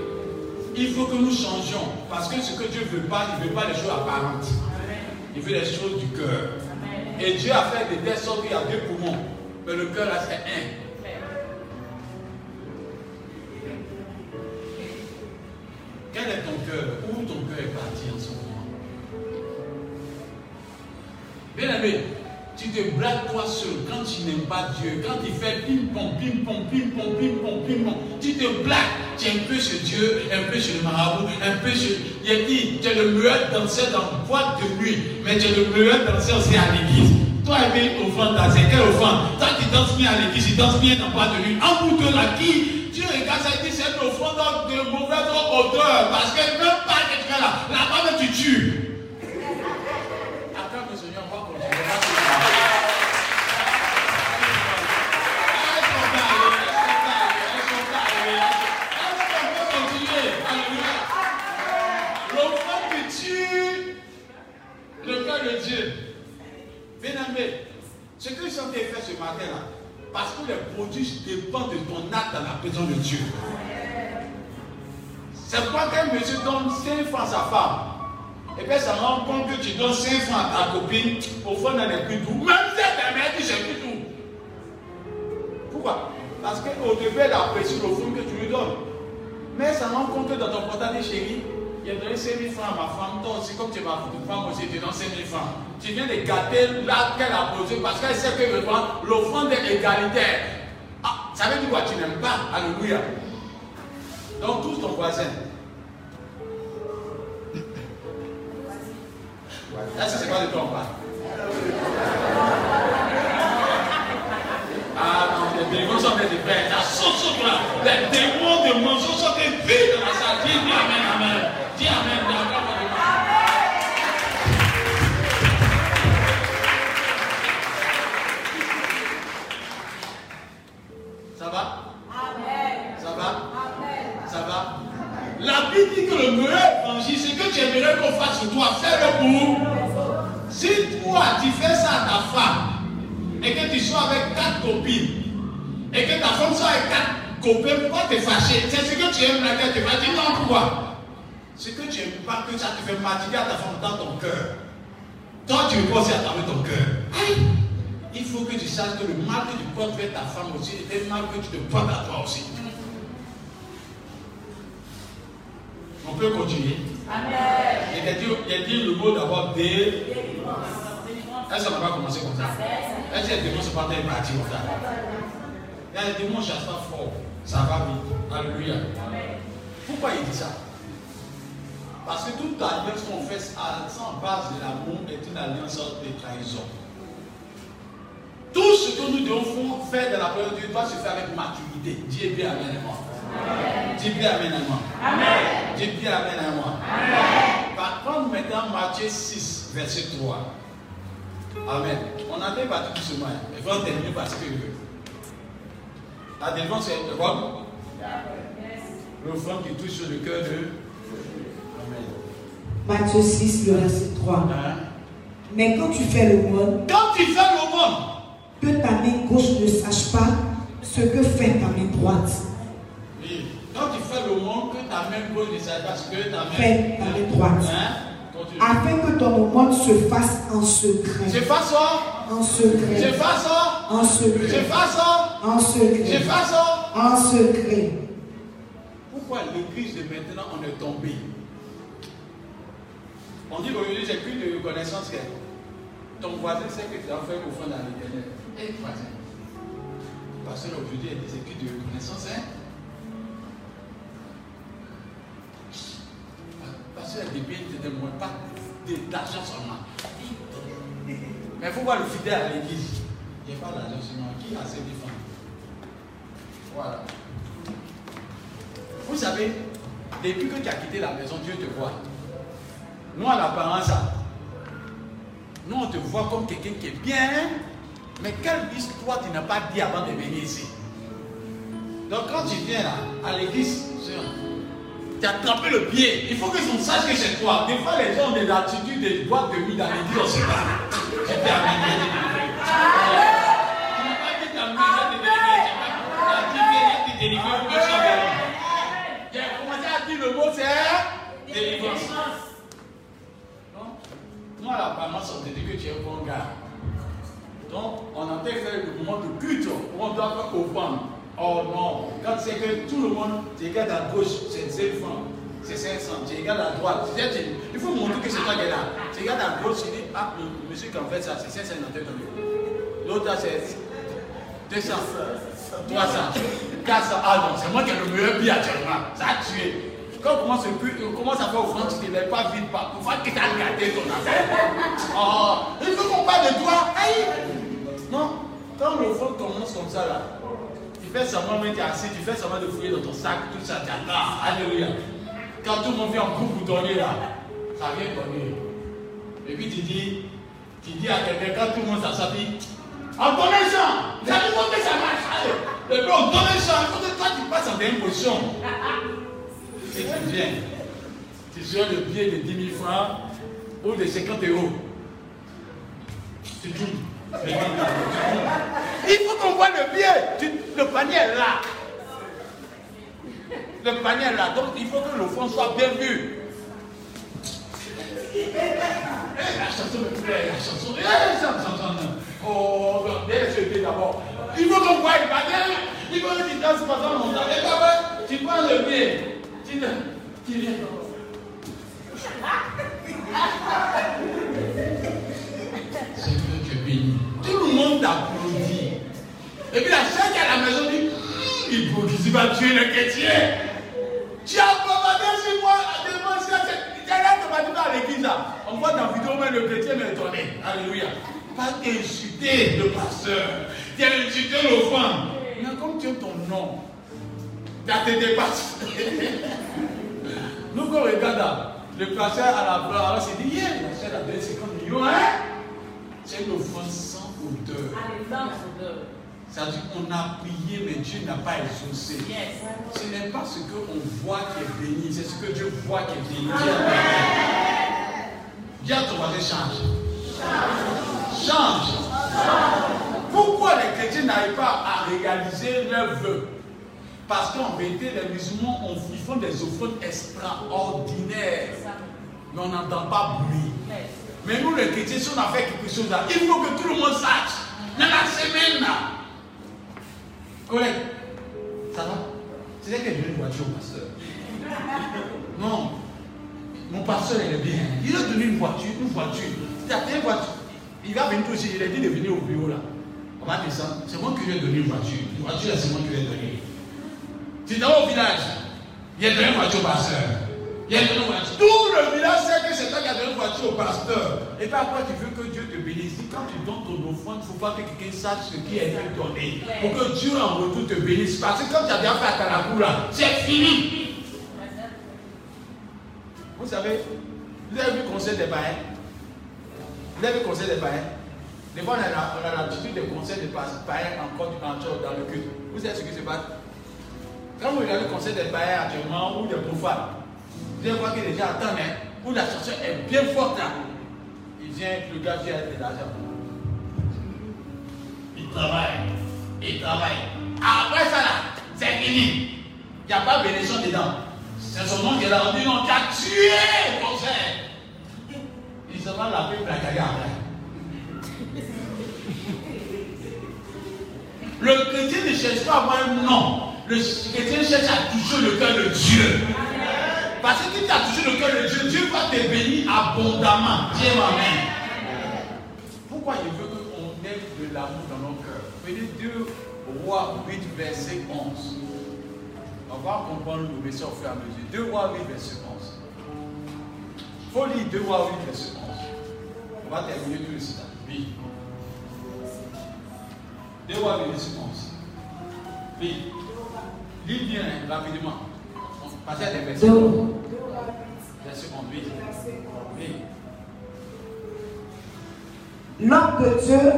Il faut que nous changions. Parce que ce que Dieu ne veut pas, il ne veut pas les choses apparentes. Il veut les choses du cœur. Et Dieu a fait des telles sortes qu'il y a deux poumons. Mais le cœur là, c'est un. Quel est ton cœur? Où ton cœur est parti en ce moment? Bien aimé, tu te blagues toi seul quand tu n'aimes pas Dieu. Quand il fait ping-pong, ping-pong, ping-pong, ping-pong, ping-pong, tu te blagues. Tu es un peu chez Dieu, un peu chez le marabout, un peu chez. Il a dit, tu es le meilleur danseur dans boîte de nuit, mais tu es le meilleur danseur aussi à l'église. Toi, au offrande, c'est quelle offrande Toi qui danses bien à l'église, tu danses bien dans boîte de nuit. En bout là, qui Dieu regarde ça et dit, c'est une offrande de mauvaise odeur, parce que même pas que tu es là, là-bas, tu tues. Que de faire ce matin-là, parce que les produits dépendent de ton acte dans la présence de Dieu. C'est pourquoi qu'un monsieur donne 5 francs à sa femme, et puis ça rend compte que tu donnes 5 francs à ta copine, au fond, elle n'est plus tout. Même si elle mère dit c'est plus tout. Pourquoi? Parce qu'au début, elle apprécie le fond que tu lui donnes. Mais ça rend compte que dans ton portable, chérie, il a donné 5 000 francs à ma femme, toi aussi, comme tu es ma femme aussi, tu donnes 5 000 francs. Tu viens de gâter là qu'elle a posé parce qu'elle sait que l'offrande est égalitaire. Ah, ça veut dire quoi? Tu n'aimes pas? Alléluia. Donc, tous ton voisin. Là, c'est quoi de ton pas Ah non, les démons sont des frères. La sauce les démons de mensonge sont des vies dans la salle. Amen, Amen. Dis Amen. Ça va? Amen. Ça va? Amen. Ça va? La Bible dit que le meilleur évangile, c'est que tu aimerais qu'on fasse sur toi. Fais-le pour. Si toi, tu fais ça à ta femme, et que tu sois avec quatre copines, et que ta femme soit avec quatre copains, pourquoi te fâcher? C'est ce que tu aimes là, tu vas dire non, pourquoi Ce que tu n'aimes pas, que ça te fait fatiguer à ta femme dans ton cœur. Toi, tu veux à travers ton cœur. Il faut que tu saches que le mal que tu portes vers ta femme aussi est un mal que tu te portes à toi aussi. On peut continuer. Amen. Il a dit, il a dit le mot d'abord dé. Est-ce qu'on va pas commencer comme ça? Est-ce que les démons sont pas partir comme ça? Des démons chassent pas fort. Ça va vite. Alléluia. Pourquoi il dit ça? Parce que toute alliance qu'on fait sans base de l'amour est une alliance de trahison. Tout ce que nous devons faire dans la parole de Dieu doit se faire avec maturité. Dis bien Amen à moi. Dis bien Amen à moi. Amen. Dis bien Amen à moi. Amen. Par contre, maintenant, Matthieu 6, verset 3. Amen. On a débattu tout ce mois. Il faut terminer parce que la délivrance est quoi? Le front qui touche sur le cœur de. Matthieu 6, le verset 3. Hein? Mais quand tu fais le monde. Quand tu fais le monde que ta main gauche ne sache pas ce que fait ta main droite. Oui. Quand tu fais le monde, que ta main gauche ne sache pas ce que ta main, fait ta main droite. Hein? Afin que ton aumône se fasse en secret. Je fasse En secret. Je fasse ça En secret. Je fasse En secret. Je fasse En secret. Pourquoi l'église de maintenant on est tombé? On dit qu'aujourd'hui j'ai plus de connaissance que ton voisin sait que tu as fait au fond dans l'éternel. Et voisin. Parce que aujourd'hui, il y a des études de connaissance. Hein? Parce que depuis d'argent seulement. Mais il faut voir le fidèle à l'église. Il n'y a pas d'argent seulement. Qui a ses défenses Voilà. Vous savez, depuis que tu as quitté la maison, Dieu te voit. Nous, à l'apparence, nous, on te voit comme quelqu'un qui est bien, mais quelle histoire tu n'as pas dit avant de venir ici? Donc, quand tu viens là, à l'église, tu as trempé le pied. Il faut que on sache que c'est toi. Des fois, les gens ont des attitudes des boîtes de nuit dans l'église, on sait pas. Tu t'es J'ai commencé à dire le mot, c'est délivrance. L'apparence, on te dit tu es un bon gars. Donc, on entend faire le moment de culte où on doit faire offrande. Oh non, quand c'est que tout le monde, tu regardes à gauche, c'est 5 francs, c'est 500, tu regardes à droite, il faut montrer que c'est toi qui es là. Tu regardes à gauche, tu dis, ah, le monsieur qui en fait ça, c'est 550 L'autre là, c'est 200, 300, 400, ah non, c'est moi qui ai le meilleur billet actuellement, ça a tué. Quand on commence, on commence à faire offrande, tu ne lèves pas vite, pas, pour faire que tu as ton affaire. Oh, il faut qu'on parle de toi. Non, quand l'offrande commence comme ça là, tu fais seulement mettre assis, tu fais seulement de fouiller dans ton sac, tout ça, tu attends. Alléluia. Quand tout le monde vient en couple donner là, ça vient donner. Et puis tu dis, tu dis à quelqu'un, quand tout le monde s'assoit, en connaissant, vous allez que ça marche. Puis on donne que toi tu passes en dernière position. Tu sur le pied de 10 000 francs ou de 50 euros. Tu dis, il faut qu'on voit le pied. Le panier est là. Le panier est là. Donc il faut que le fond soit bien vu. Eh, la chanson me plaît, la chanson. Eh, Oh, regardez d'abord. Il faut qu'on voit le panier. Il faut que tu danses pendant longtemps. Là, tu prends le Tu. Tout le monde applaudit. Et puis la chaîne qui est à la maison dit Il faut qu'il va tuer le chrétien. Tu as bombardé sur moi à démonstrer. Tu as là à l'église. On voit dans la vidéo, mais le chrétien m'est étonné. Alléluia. Pas insulter le pasteur. Tu as insulté l'offrande. Mais comme tu as ton nom, Nous, quand on regarde le pasteur à la fleur, alors c'est dit Yeah, la a donné 50 millions, hein? C'est une offrande sans odeur. Ça veut dire qu'on a prié, mais Dieu n'a pas exaucé. Ce n'est pas ce qu'on voit qui est béni, c'est ce que Dieu voit qui est béni. Dis à ton voisin, change. Change. Pourquoi les chrétiens n'arrivent pas à réaliser leur vœu Parce qu'en vérité, les musulmans ils font des offrandes extraordinaires, mais on n'entend pas bruit. Mais nous, les chrétiens, si on a fait quelque chose là, il faut que tout le monde sache. Dans la semaine là. Collègue, ça va? C'est que j'ai une voiture au pasteur. Non. Mon pasteur, il est bien. Il a donné une voiture, une voiture. Il a une voiture. Il va venir aussi, il a dit de venir au bureau là. On va dire ça. C'est moi qui lui ai donné une voiture. Une voiture, c'est moi qui lui ai donné. Dans au village. Il a donné une voiture au pasteur. Il y a. Tout le village sait que c'est toi qui as donné une voiture au pasteur. Et puis après, tu veux que Dieu te bénisse. Quand tu donnes ton offrande, il ne faut pas que quelqu'un sache ce qui est donné. Pour que Dieu en retour te bénisse. Parce que quand tu as bien fait à la là, c'est fini. Vous savez, vous avez vu le conseil des païens? Vous avez vu le conseil des païens? Des fois, on a l'habitude des conseils des païens encore du dans le culte. Vous savez ce qui se passe? Quand vous regardez le conseil des païens actuellement ou des profanes, vous allez voir que les gens attendent, hein, où la chanson est bien forte là. Il vient, le gars vient avec de l'argent. Il travaille, il travaille. Après ça là, c'est fini. Il n'y a pas de bénédiction dedans. C'est son nom qui est là. On dit non, tu as tué ton frère. Il se va la paix placailler après. Le chrétien ne cherche pas à avoir un nom. Le chrétien cherche à toucher le cœur de Dieu. Parce que tu as touché le cœur de Dieu, Dieu va te bénir abondamment. Dieu Amen. Pourquoi il veut qu'on ait de l'amour dans nos cœurs? Prenez 2 Rois 8, verset 11. On va comprendre le verset au fur et à mesure. 2 Rois 8, verset 11. Il faut lire 2 rois 8, verset 11. On va terminer tout le site. Oui. 2 rois 8, verset 11. Oui. Lis bien rapidement. Passez à des versets. Verset 11, oui. Oui. L'homme de Dieu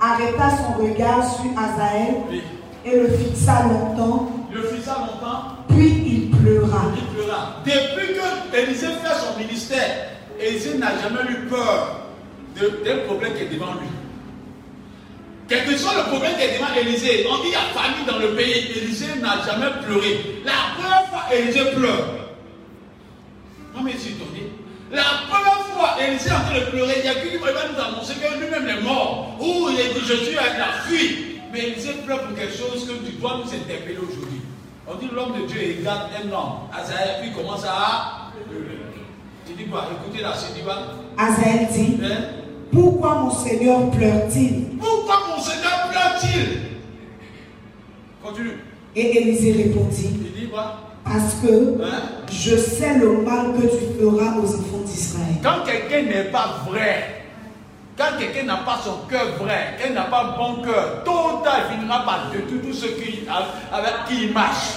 arrêta son regard sur Azaël et le fixa longtemps. Le fixa longtemps. Puis il pleura. Il pleura. Depuis que Élisée fait son ministère, Élisée n'a jamais eu peur d'un problème qui est devant lui. Quel que soit le problème est devant Élisée, on dit qu'il y a famille dans le pays, Élisée n'a jamais pleuré. La première fois, Élisée pleure. Moi, je suis étonné. La première fois, Élisée est en train de pleurer, il y a quelqu'un qui va nous annoncer que lui-même est mort. Ou il dit, je suis à la fuite. Mais Élisée pleure pour quelque chose que tu dois nous interpeller aujourd'hui. On dit l'homme de Dieu égale un homme. Azaël, puis il commence à. Tu dis quoi? Écoutez là, c'est dit quoi Azaël dit hein? Pourquoi mon Seigneur pleure-t-il? Pourquoi mon Seigneur pleure-t-il? Continue. Et Élisée répondit Il dit quoi? Parce que hein? je sais le mal que tu feras aux enfants d'Israël. Quand quelqu'un n'est pas vrai, quand quelqu'un n'a pas son cœur vrai, qu'elle n'a pas bon cœur, tôt ou tard, il finira par détruire tous ceux qui, avec qui il marche.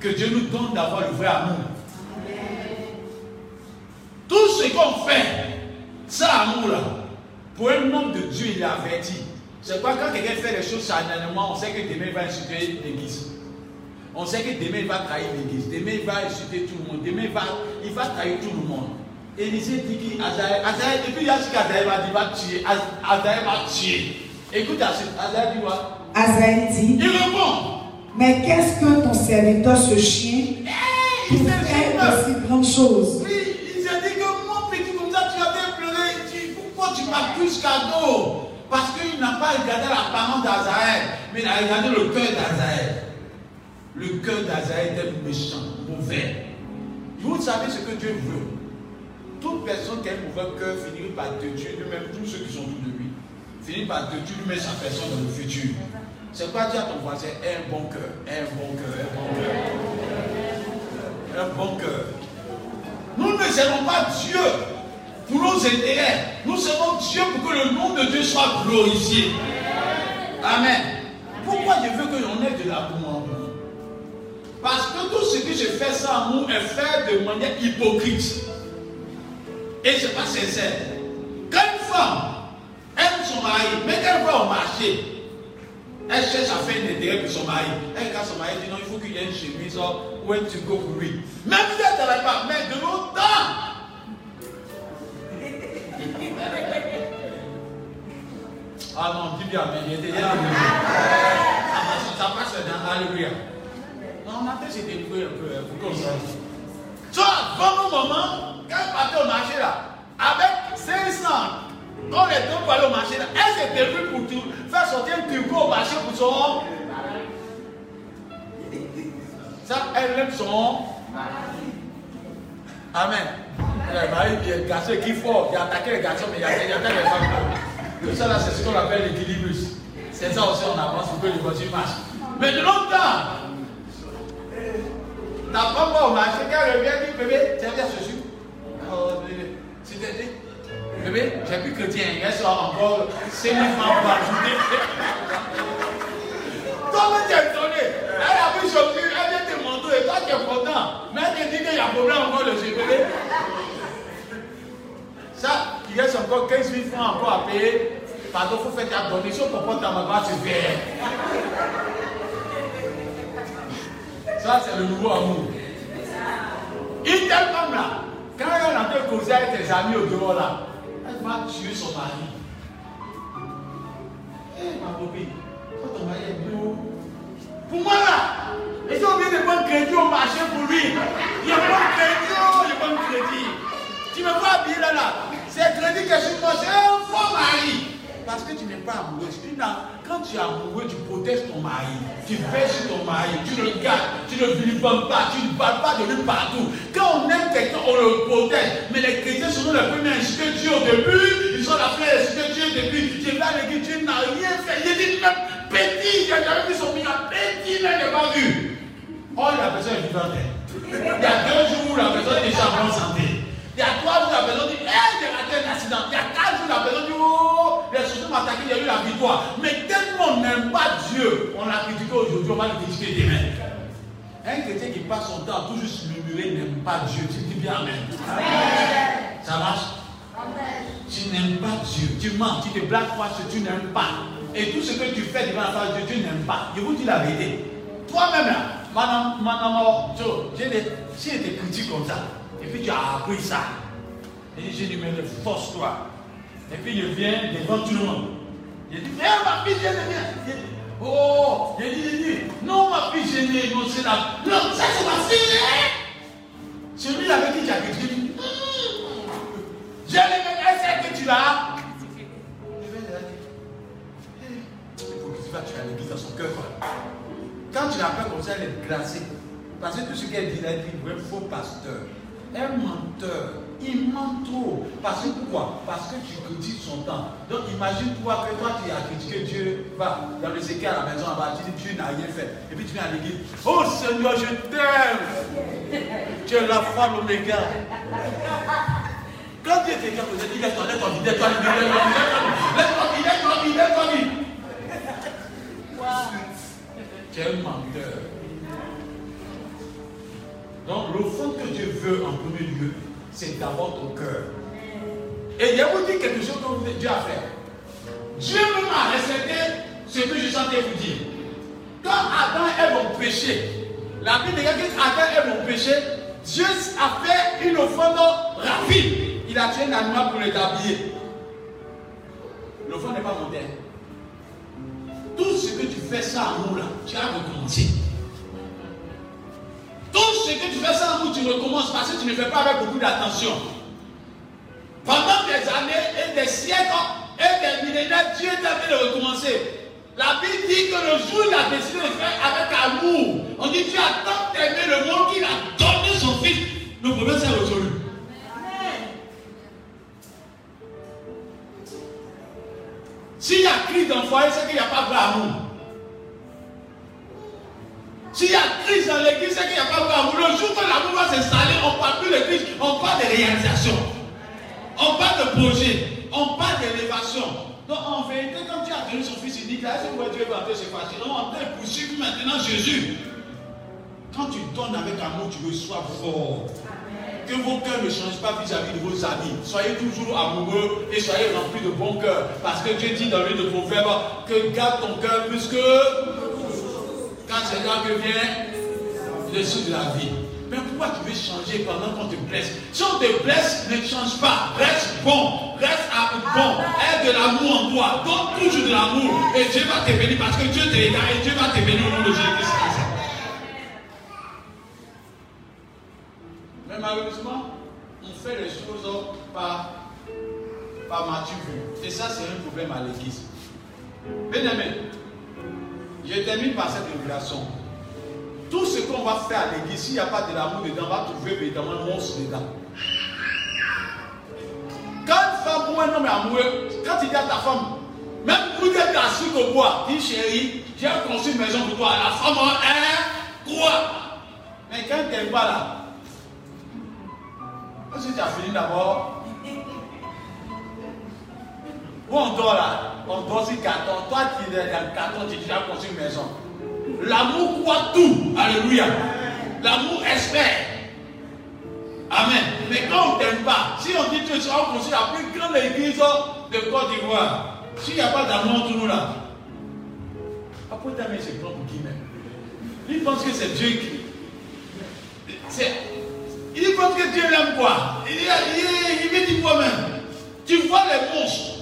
Que Dieu nous donne d'avoir le vrai amour. Tout ce qu'on fait, ça amour-là, pour un homme de Dieu, il est averti. C'est quoi quand quelqu'un fait les choses charnellement, on sait que demain il va insulter l'église. On sait que demain il va trahir l'église. Demain il va insulter tout le monde. Demain il va, il va trahir tout le monde. Élisée dit qu'Azaël, et puis il y a ce qu'Azaël va dire, va tuer. Azaël va tuer. Écoute, Azaël dit quoi? Azaël dit. Il répond. Mais qu'est-ce que ton serviteur, ce chien, hey, il fait aussi grande chose Oui, il s'est dit que mon petit comme ça, tu as bien pleuré. pourquoi tu m'accuses cadeau? Parce qu'il n'a pas regardé l'apparence d'Azaël, mais il a regardé le cœur d'Azaël. Le cœur d'Azaël est méchant, mauvais. Vous savez ce que Dieu veut? Toute personne qui a un mauvais cœur finit par détruire lui-même tous ceux qui sont autour de lui. Finit par détruire lui-même sa personne dans le futur. C'est quoi dire à ton voisin un bon cœur, un bon cœur, un bon cœur. Un bon cœur. Nous ne servons pas Dieu pour nos intérêts. Nous servons Dieu pour que le nom de Dieu soit glorifié. Amen. Pourquoi Dieu veut que l'on ait de l'amour Parce que tout ce que je fais sans amour est fait de manière hypocrite. Et ce n'est pas sincère. Quand une femme aime son mari, mais qu'elle va au marché, elle cherche à faire un intérêt pour son mari. Elle quand son mari dit non, il faut qu'il y ait une chemise ou un tuco pour lui. Même si elle ne travaille pas, mais de longtemps. Ah non, dis bien, mais il était là. Ça passe dans Alléluia. Non, fait se débrouiller un peu pour qu'on. Soit, avant mon moment, quand elle partait au marché là, avec 500, quand les deux pour aller au marché elle s'est débrouillée pour tout, faire sortir un tuco au marché pour son. Ça, elle aime son. Amen. Le mari, il y a un garçon qui fort, il a attaqué les garçons, mais il y a, il y a les femmes. Tout ça là, c'est ce qu'on appelle l'équilibre. C'est ça aussi, on avance pour que le voiture marche. Mais de longtemps, la femme va au marché, quand elle revient, dit bébé, tu as bien ceci. Oh, bébé. Bébé, j'ai plus chrétien, il reste encore 5 000 francs pour ajouter. Comment tu es étonné Elle a vu Jésus, elle vient te montrer, toi tu es content. Mais elle te dit qu'il y a un problème encore de ce bébé. Ça, il reste encore 15 000 francs encore à payer. Pardon, il faut faire ta donation pour prendre ta maman se faire. Ça, c'est le nouveau amour. Une telle femme là, quand elle est en train de causer avec tes amis au dehors là, va tuer son mari. Hey, ma copine, quand ton mari est bio, pour moi là, ils ont oublié de prendre crédit au marché pour lui. Il prend crédit, oh, il prend crédit. Tu me vois habillé là là, c'est crédit que je moi, c'est un faux mari. Parce que tu n'es pas amoureux. Tu quand tu es amoureux, tu protèges ton mari. Tu sur ton mari. Tu le gardes. Tu ne lui pas. Tu ne parles pas de lui partout. Quand on aime quelqu'un, on le protège. Mais les chrétiens sont les premiers à insulter Dieu au début. Ils sont la première à insulter Dieu au début. Tu vas l'église, Dieu n'a rien fait. Il dit même petit j'ai jamais vu son million. Petit n'est pas vu. Oh, la personne est vivante. Il y a deux jours où la personne est déjà en santé. Il y a trois jours, la personne dit, hé, j'ai raté un accident. Il y a quatre jours, la personne dit, oh, les choses m'ont attaqué, a eu la victoire. Mais tellement on n'aime pas Dieu, on l'a critiqué aujourd'hui, on va le critiquer demain. Un chrétien qui passe son temps à tout juste murmurer n'aime pas Dieu. Tu dis bien Amen. Ça marche? Tu n'aimes pas Dieu. Tu mens, tu te blagues quoi ce que tu n'aimes pas. Et tout ce que tu fais devant la face de Dieu, tu n'aimes pas. Je vous dis la vérité. Toi-même là, madame, madame, j'ai des, si tu critiques comme ça, et puis tu as appris ça, et j'ai dit, mais force-toi. Et puis je viens devant tout le monde. J'ai dit, viens ma fille, viens, viens. Oh, j'ai dit, j'ai dit, non ma fille gênée, non c'est là. Non, ça c'est ma fille. Hein. Celui avec qui tu as critiqué, dit, j'ai les mêmes que tu. Il que tu vas, tu as l'église dans son cœur. Quand tu l'appelles comme ça, elle est glacée. Parce que tout ce qu'elle dit, elle dit, un faux pasteur, un menteur. Il ment trop. Parce que pourquoi Parce que tu critiques son temps. Donc imagine-toi que toi tu as critiqué Dieu, va dans le séquel à la maison là-bas, tu dis Dieu n'a rien fait. Et puis tu viens à l'église. Oh Seigneur, je t'aime. tu es la foi l'oméga. Quand Dieu dit, il est toi, laisse-toi laisse-toi laisse-toi vide, laisse-toi vide, laisse-toi vide. Tu es un menteur. Donc l'offrande que Dieu veut en premier lieu, c'est d'abord ton cœur. Et je vous dis quelque chose que Dieu a fait. Dieu même a respecté ce que je sentais vous dire. Quand Adam Ève ont péché, la Bible dit que Adam et Ève ont péché, Dieu a fait une offrande rapide. Il a tué un animal pour l'établir. L'offrande n'est pas moderne. Tout ce que tu fais ça nous là, tu as recommencé. Tout ce que tu fais sans nous, tu recommences parce que tu ne fais pas avec beaucoup d'attention. Pendant des années et des siècles et des millénaires, Dieu t'a fait de recommencer. La Bible dit que le jour il a décidé de faire avec amour, on dit Dieu a tant aimé le monde qu'il a donné son fils. Le problème s'est résolu. S'il y a crise dans le foyer, c'est qu'il n'y a pas d'amour. S'il y a crise dans l'église, c'est qu'il n'y a pas d'amour. Le jour que l'amour va s'installer, on ne parle plus de crise, on parle de réalisation. On parle de projet, on parle d'élévation. Donc en vérité, quand tu as donné son fils unique, là, c'est où Dieu va c'est facile. Non, on peut poursuivre maintenant Jésus. Quand tu donnes avec amour, tu reçois fort. Que vos cœurs ne changent pas vis-à-vis de vos amis. Soyez toujours amoureux et soyez remplis de bon cœur. Parce que Dieu dit dans l'une de proverbes que garde ton cœur plus que quand c'est là que vient le sou de la vie. Mais pourquoi tu veux changer pendant qu'on te blesse? Si on te blesse, ne change pas. Reste bon. Reste bon. Aie de l'amour en toi. Donne toujours de l'amour. Et Dieu va te bénir parce que Dieu te là et Dieu va te bénir au nom de Jésus-Christ. Mais malheureusement, on fait les choses par, par Et ça, c'est un problème à l'église. Bien aimé, je termine par cette révélation. Tout ce qu'on va faire à l'église, s'il n'y a pas de l'amour dedans, on va trouver évidemment un monstre dedans. Quand une femme ou un homme est amoureux, quand il dit à ta femme, même vous êtes assis au bois, dit chérie, j'ai construit une maison pour toi. La femme a un quoi? Mais quand tu n'aimes pas là, si tu as fini d'abord, où on dort là On dort sur carton. Toi, tu es dans le carton, tu as déjà construit une maison. L'amour croit tout. Alléluia. L'amour espère. Amen. Mais quand on ne t'aime pas, si on dit que tu seras construit la plus grande église de Côte d'Ivoire, s'il n'y a pas d'amour entre nous là, après ta mère, c'est propre guillemets. Il pense que c'est Dieu qui. Il pense que Dieu l'aime quoi? Il, il, il, dit quoi-même Tu vois les monstres.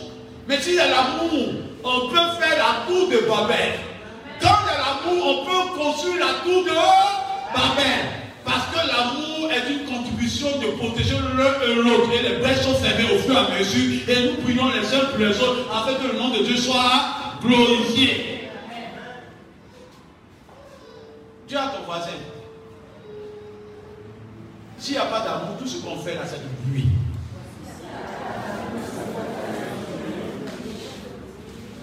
Mais s'il y a l'amour, on peut faire la tour de Babel. Quand il y a l'amour, on peut construire la tour de Babel. Parce que l'amour est une contribution de protéger l'un et l'autre. Et les brèches sont fermées au fur et à mesure. Et nous prions les uns pour les autres afin que le nom de Dieu soit glorifié. Dis à ton voisin. S'il n'y a pas d'amour, tout ce qu'on fait là, c'est du bruit.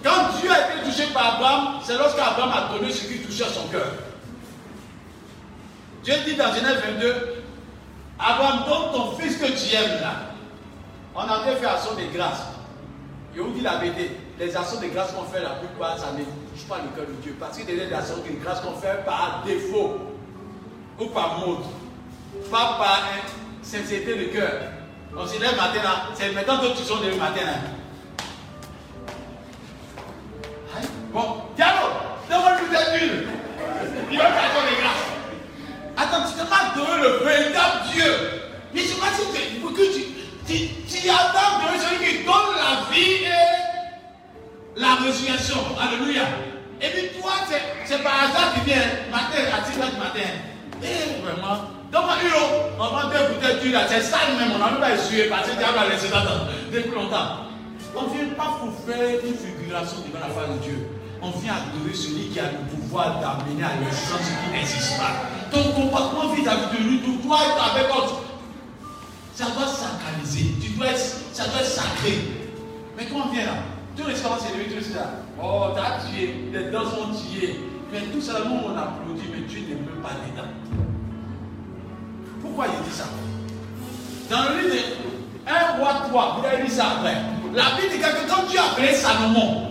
Quand Dieu a été touché par Abraham, c'est lorsqu'Abraham a donné ce qui touchait son cœur. Dieu dit dans Genèse 22, Abraham, donne ton fils que tu aimes là. On avait fait action de grâce. Je vous dis la vérité, les actions de grâce qu'on fait la plupart, ça ne touche pas le cœur de Dieu. Parce que des actions de grâce qu'on fait par défaut ou par mode, pas par sincérité de cœur. On se lève matin là, c'est maintenant que tu sors le matin là. Donné le véritable Dieu. Mais je sais pas si tu, tu, tu, tu attends de celui qui donne la vie et la résurrection. Alléluia. Et puis toi, c'est par hasard qui vient matin à 10 h du matin. Eh, vraiment. Donc, on va deux bouteilles d'huile là, c'est ça même, on n'a même pas essuyé parce que diable a laissé depuis longtemps. On ne vient pas pour faire une figuration devant la face de Dieu. On vient adorer celui qui a le pouvoir d'amener à l'existence ce qui n'existe pas. Ton comportement vis-à-vis de lui, tu dois être avec autre. Ça doit sacraliser. Tu dois être, ça doit être sacré. Mais quand on vient là, tout restaurant s'est tout ça. Oh, t'as tué, les dents sont tuées. Mais tout nous, on applaudit, mais Dieu ne peut pas dedans. Pourquoi il dit ça? Dans le livre de 1 roi 3, vous avez dit ça après. La Bible dit que quand Dieu a Salomon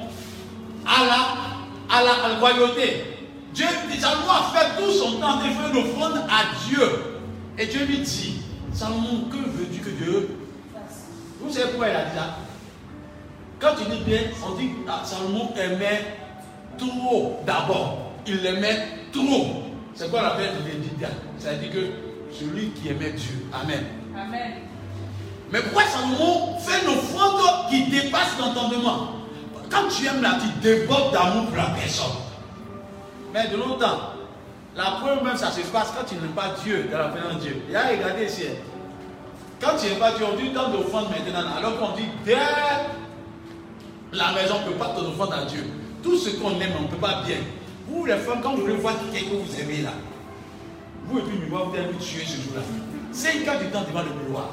à la, à la, royauté, Dieu dit Salomon a fait tout son temps de faire une offrande à Dieu. Et Dieu lui dit Salomon, que veux-tu que Dieu fasse? Vous savez pourquoi il a dit ça? Quand tu dis bien, on dit que ah, Salomon aimait trop d'abord. Il aimait trop. C'est quoi la peine de dire Ça veut dire que celui qui aimait Dieu. Amen. Amen. Mais pourquoi Salomon fait une offrande qui dépasse l'entendement? Quand tu aimes là, tu débordes d'amour pour la personne. Mais de longtemps, la preuve même, ça se passe quand tu n'aimes pas Dieu, dans la présence de Dieu. Il a regardé ici. Quand tu n'aimes pas Dieu, on dit tant d'offrandes maintenant, alors qu'on dit dès la maison, on ne peut pas te offrande à Dieu. Tout ce qu'on aime, on ne peut pas bien. Vous, les femmes, quand vous voulez voir quelqu'un que vous aimez là, vous et puis miroir, vous allez vous tuer ce jour-là. C'est une cas du temps devant le miroir.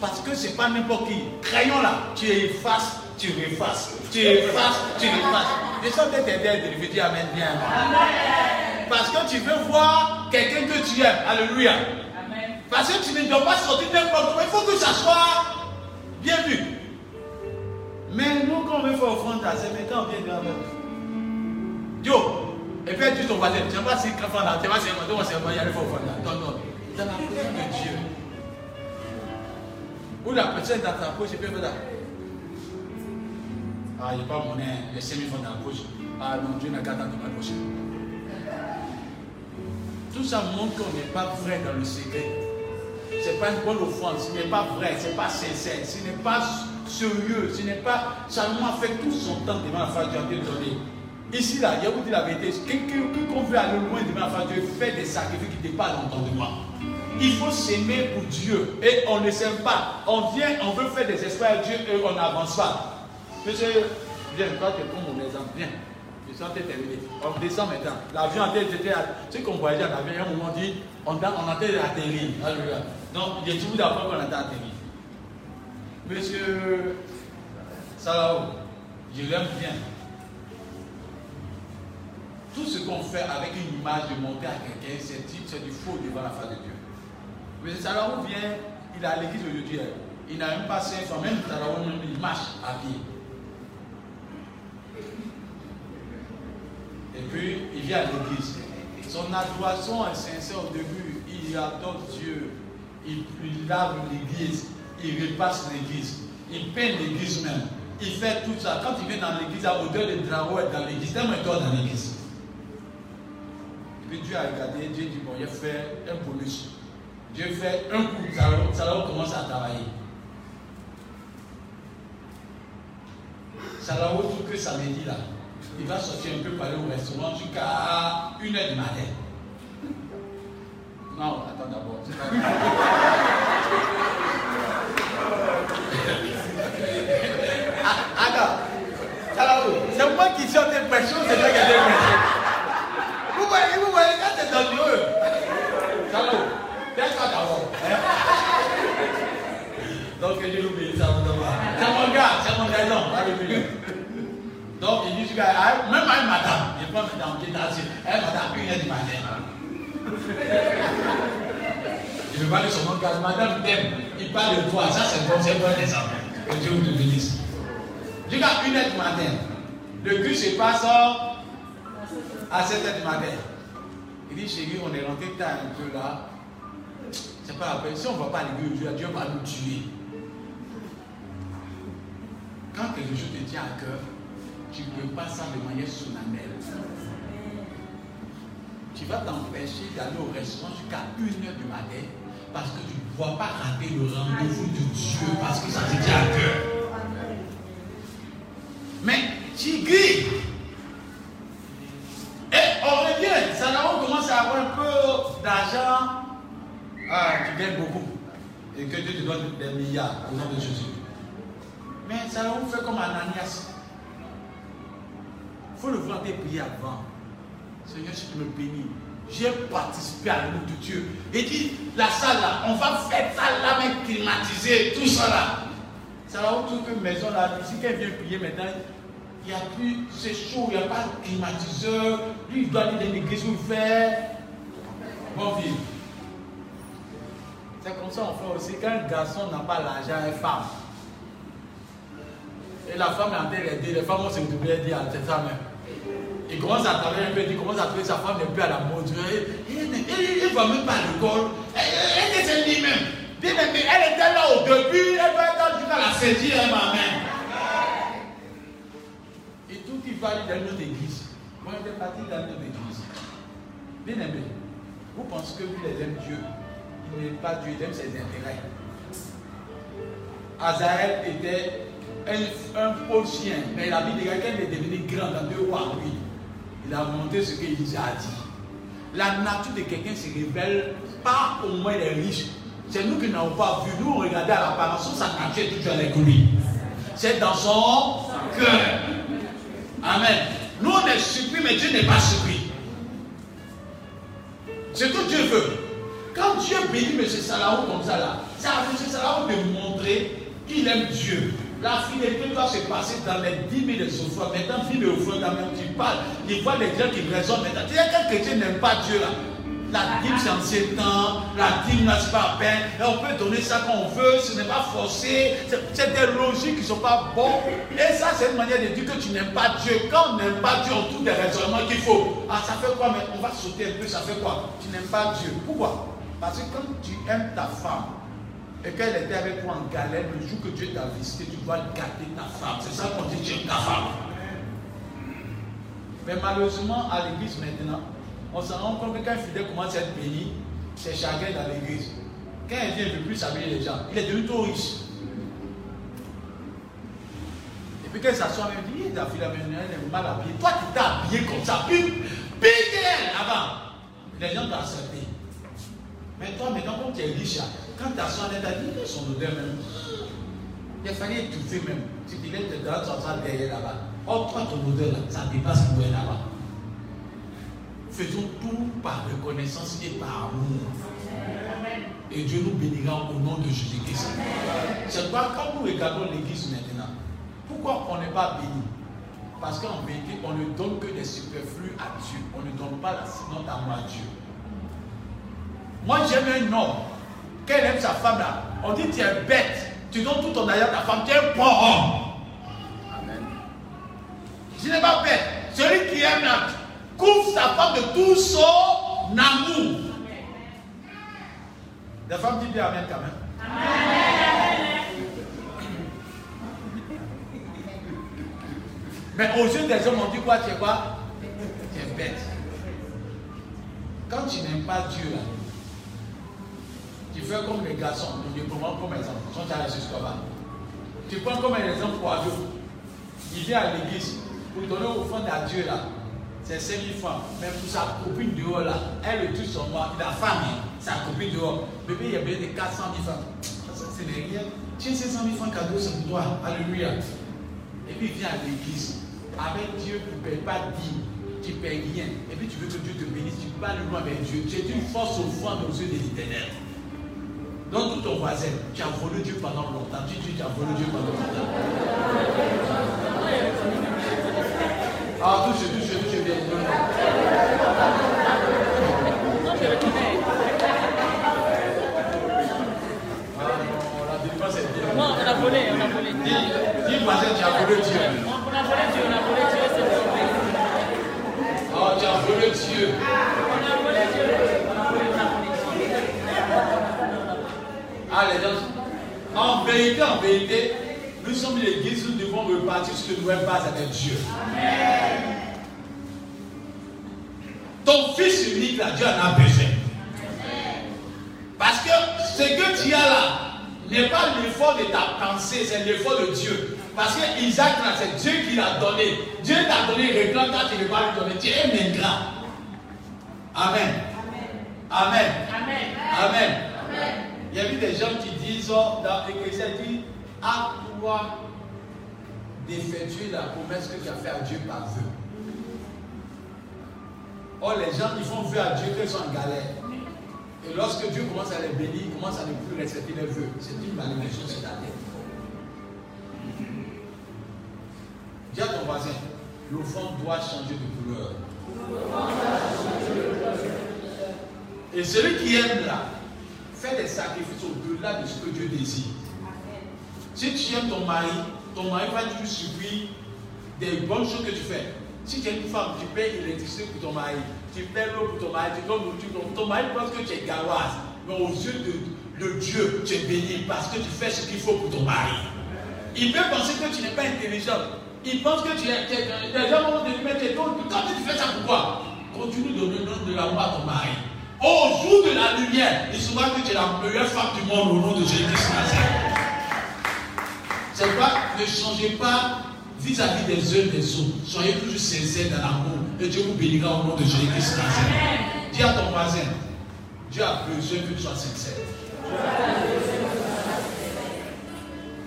Parce que ce n'est pas n'importe qui. Crayon là, tu effaces, tu effaces, tu effaces, tu effaces. Les gens t'aider de dire Amen bien. Parce que tu veux voir quelqu'un que tu aimes. Alléluia. Parce que tu ne dois pas sortir n'importe où. Il faut que ça soit bien vu. Mais nous, quand on veut faire offrande à c'est quand on vient de avec. Dieu, et puis tu ton voisin, tu pas si enfants là, tu vas c'est c'est il y a le faire offrande là. Non, non. Dans la présence de Dieu. Où la personne dans ta poche, peut faire ça. Ah, il n'y a pas mon nez, les 5 000 francs dans la poche. Ah non, Dieu n'a qu'à dans ma poche. Tout ça montre qu'on n'est pas vrai dans le secret. Ce n'est pas une bonne offrande, ce n'est pas vrai, ce n'est pas sincère, ce n'est pas sérieux, ce n'est pas. Salomon a fait tout son temps devant la face de Dieu donné. Ici, là, a vous dit la vérité. Quelqu'un qui veut aller loin devant la face de Dieu fait des sacrifices qui dépassent l'entendement. Il faut s'aimer pour Dieu. Et on ne s'aime pas. On vient, on veut faire des espoirs à Dieu et on n'avance pas. Monsieur, viens, toi, tu prends mon exemple. Viens. Je suis en train de terminer. On descend maintenant. L'avion j'étais à. Tu sais qu'on voyageait en avion, à un moment dit, on, a atterri. Alléluia. Donc, a tout d'abord qu'on a atterri. Monsieur Salao, je l'aime bien. Tout ce qu'on fait avec une image de monter à quelqu'un, c'est du faux devant la face de Dieu. Monsieur Salao vient, il est à l'église aujourd'hui. Il n'a même pas 5 fois, même Salao, il marche à pied. Et puis, il vient à l'église. Son adoration est sincère au début. Il adore Dieu. Il, lave l'église. Il repasse l'église. Il peint l'église même. Il fait tout ça. Quand il vient dans l'église, à odeur de drapeau est dans l'église. Tellement il dort dans l'église. Et puis Dieu a regardé. Dieu dit Bon, il fait un bonus. Dieu fait un coup. Va commence à travailler. Va tout que ça me dit là il va sortir un peu par au restaurant jusqu'à 1h du matin. Non, attends d'abord. ah, attends. C'est moi qui suis en dépression, c'est toi qui es. Vous voyez, vous voyez, ça c'est dangereux. Salou, d'abord. Hein? Donc, je l'oublie, ça gars, c'est mon raison. Donc, il gars, même à une madame, je prends madame qui est assise, elle madame, une heure du matin. Je ne vais dire son nom, madame t'aime, il parle de toi, ça c'est bon, c'est bon les enfants. Que Dieu vous bénisse. Jusqu'à une heure du matin, le cul se passe à 7 heures du matin. Il dit, chérie, on est rentré tard un peu là. C'est pas la peine. Si on ne va pas à l'église, Dieu va nous tuer. Quand quelque chose te tient à cœur, tu ne peux pas ça de manière solennelle. Tu vas t'empêcher d'aller au restaurant jusqu'à 1h du matin parce que tu ne vois pas rater le rendez-vous de Dieu parce que ça te tient à cœur. Mais tu grilles. Et on revient. Salomon commence à avoir un peu d'argent. Ah, tu gagnes beaucoup. Et que Dieu te donne des milliards au nom de Jésus. Mais Salomon fait comme Ananias. Il faut le voir prier avant. Seigneur, si tu me bénis, j'ai participé à l'œuvre de Dieu. Et dit, la salle là, on va faire ça là, mais climatiser, tout ça là. Salomon trouve que maison là, ici, qu'elle vient prier maintenant, il n'y a plus, c'est chaud, il n'y a pas de climatiseur. Lui, il doit aller dans l'église il fait bon vivre. C'est comme ça on fait aussi. Quand un garçon n'a pas l'argent, une femme. Et la femme est en train d'aider. Les femmes vont se retrouver et dire c'est ça même. Il commence à travailler un peu, il commence à trouver sa femme n'est plus à la mode. Il ne va même pas à l'école. Elle est lui-même. Elle était là au début, elle va être jusqu'à la saisir, elle. Et tout qui va aller dans notre église. Moi, je vais partir dans notre église. Bien aimé, vous pensez que vous les aime Dieu Il n'est pas Dieu, il aime ses intérêts. Azaël était un, un faux chien, mais la vie de quelqu'un est devenu grand dans deux rois. Il a monté ce qu'il a dit. La nature de quelqu'un se révèle pas au moins les riches. C'est nous qui n'avons pas vu. Nous, on regardait à l'apparence, sa nature est toujours avec lui. C'est dans son cœur. Amen. Nous, on est surpris, mais Dieu n'est pas surpris. Ce que Dieu veut. Quand Dieu bénit M. Salahou comme ça, là, ça a M. Salahou de montrer qu'il aime Dieu. La fidélité doit se passer dans les 10 000 offrandes. Maintenant, 10 000 offrandes, même tu parles, il voit les gens qui raisonnent maintenant. Tu sais, quel chrétien n'aime pas Dieu là La dîme, c'est en ces temps. La dîme, là, c'est pas à peine. Et on peut donner ça quand on veut. Ce n'est pas forcé. C'est des logiques qui ne sont pas bons. Et ça, c'est une manière de dire que tu n'aimes pas Dieu. Quand on n'aime pas Dieu, on trouve des raisonnements qu'il faut. Ah, ça fait quoi Mais on va sauter un peu. Ça fait quoi? Tu n'aimes pas Dieu. Pourquoi? Parce que quand tu aimes ta femme, et qu'elle était avec toi en galère, le jour que Dieu t'a visité, tu dois garder ta femme. C'est ça qu'on dit, tu aimes ta femme. Mais malheureusement, à l'église maintenant, on se rend compte que quand un fidèle commence à être béni, c'est chacun dans l'église. Quand il vient, ne veut plus s'habiller les gens. Il est devenu trop riche. Et puis quand il s'assoit, il dit, ta fille, elle est mal habillée. Toi, tu t'es habillé comme ça. Puis, elle avant. Les gens t'ont accepté. Mais toi, maintenant, quand tu es riche, quand ta soeur est dit, son odeur même. Il a fallu étouffer même. Tu disais, tu dois sortir derrière là-bas. Oh, toi, ton odeur là, ça dépasse le là-bas. Faisons tout par reconnaissance et par amour. Et Dieu nous bénira au nom de Jésus-Christ. C'est pourquoi quand nous regardons l'église maintenant, pourquoi on n'est pas béni? Parce qu'en vérité, on ne donne que des superflus à Dieu. On ne donne pas la sinon d'amour à Dieu. Moi, j'aime un homme qu'elle aime sa femme là, on dit tu es bête, tu donnes tout ton argent à ta femme, tu es un bon homme. Amen. Je n'ai pas bête. Celui qui aime là, couvre sa femme de tout son amour. La femme dit bien Amen quand même. Amen. Mais aux yeux des hommes, on dit quoi? Tu es quoi? Tu es bête. Quand tu n'aimes pas Dieu là, tu fais comme les garçons, je prends comme exemple, sont à la Tu prends comme un exemple pour Dieu. Il vient à l'église pour donner fond à Dieu là. C'est 5 000 francs. Mais pour sa copine dehors là, elle le touche son moi, la femme, sa copine dehors. Bébé, il y a bien des 400 000 francs. Ça, c'est rien. Tiens, 500 000 francs cadeau, c'est pour toi. Alléluia. Et puis il vient à l'église. Avec Dieu, tu ne payes pas 10, tu ne payes rien. Et puis tu veux que Dieu te bénisse, tu aller loin avec Dieu. Tu es une force au fond aux yeux de l'éternel. Donc tout ton voisin, tu as volé Dieu pendant longtemps. Tu dis tu as volé Dieu pendant longtemps. Ah, touche, touche, touche bien. Non, je le connais. Ah bien. Non, on a volé, on a volé. Dis, dis, voisin, tu as volé Dieu. On a volé Dieu, on a volé Dieu, c'est vrai. Ah, tu as volé Dieu. On a volé Dieu. On a volé, on a volé Dieu. Ah, les gens. En vérité, en vérité, nous sommes l'église, nous devons repartir sur une nouvelle base avec Dieu. Ton fils unique, là, Dieu en a besoin. Parce que ce que tu as là n'est pas l'effort de ta pensée, c'est l'effort de Dieu. Parce que Isaac, là, c'est Dieu qui l'a donné. Dieu t'a donné, réclame quand tu ne vas pas lui donner. Dieu est ingrat. Amen. Amen. Amen. Il y a eu des gens qui disent oh, dans l'Église, ils disent à toi d'effectuer la promesse que tu as fait à Dieu par vœu. Or, les gens, ils font vœu à Dieu qu'ils sont en galère. Et lorsque Dieu commence à les bénir, ils commencent à ne plus respecter les vœux. C'est une malédiction sur la terre. Dis à ton voisin, l'offrande doit changer de couleur. Et celui qui aime là, fait des sacrifices au-delà de ce que Dieu désire. Si tu aimes ton mari, ton mari va toujours subir des bonnes choses que tu fais. Si tu es une femme, tu payes l'électricité pour ton mari, tu payes l'eau pour ton mari, tu donnes nourriture pour ton mari pense que tu es garoise. Mais aux yeux de, de Dieu, tu es béni parce que tu fais ce qu'il faut pour ton mari. Il peut penser que tu n'es pas intelligent. Il pense que tu es. Les gens vont te dire, mais tu es donc, quand tu fais ça pourquoi Continue de donner de l'amour à ton mari. Au jour de la lumière, il saura que tu es la meilleure femme du monde au nom de Jésus-Christ. C'est quoi Ne changez pas vis-à-vis des uns des autres. Soyez toujours sincères dans l'amour. Et Dieu vous bénira au nom de Jésus-Christ. Dis à ton voisin, Dieu a besoin que tu sois sincère.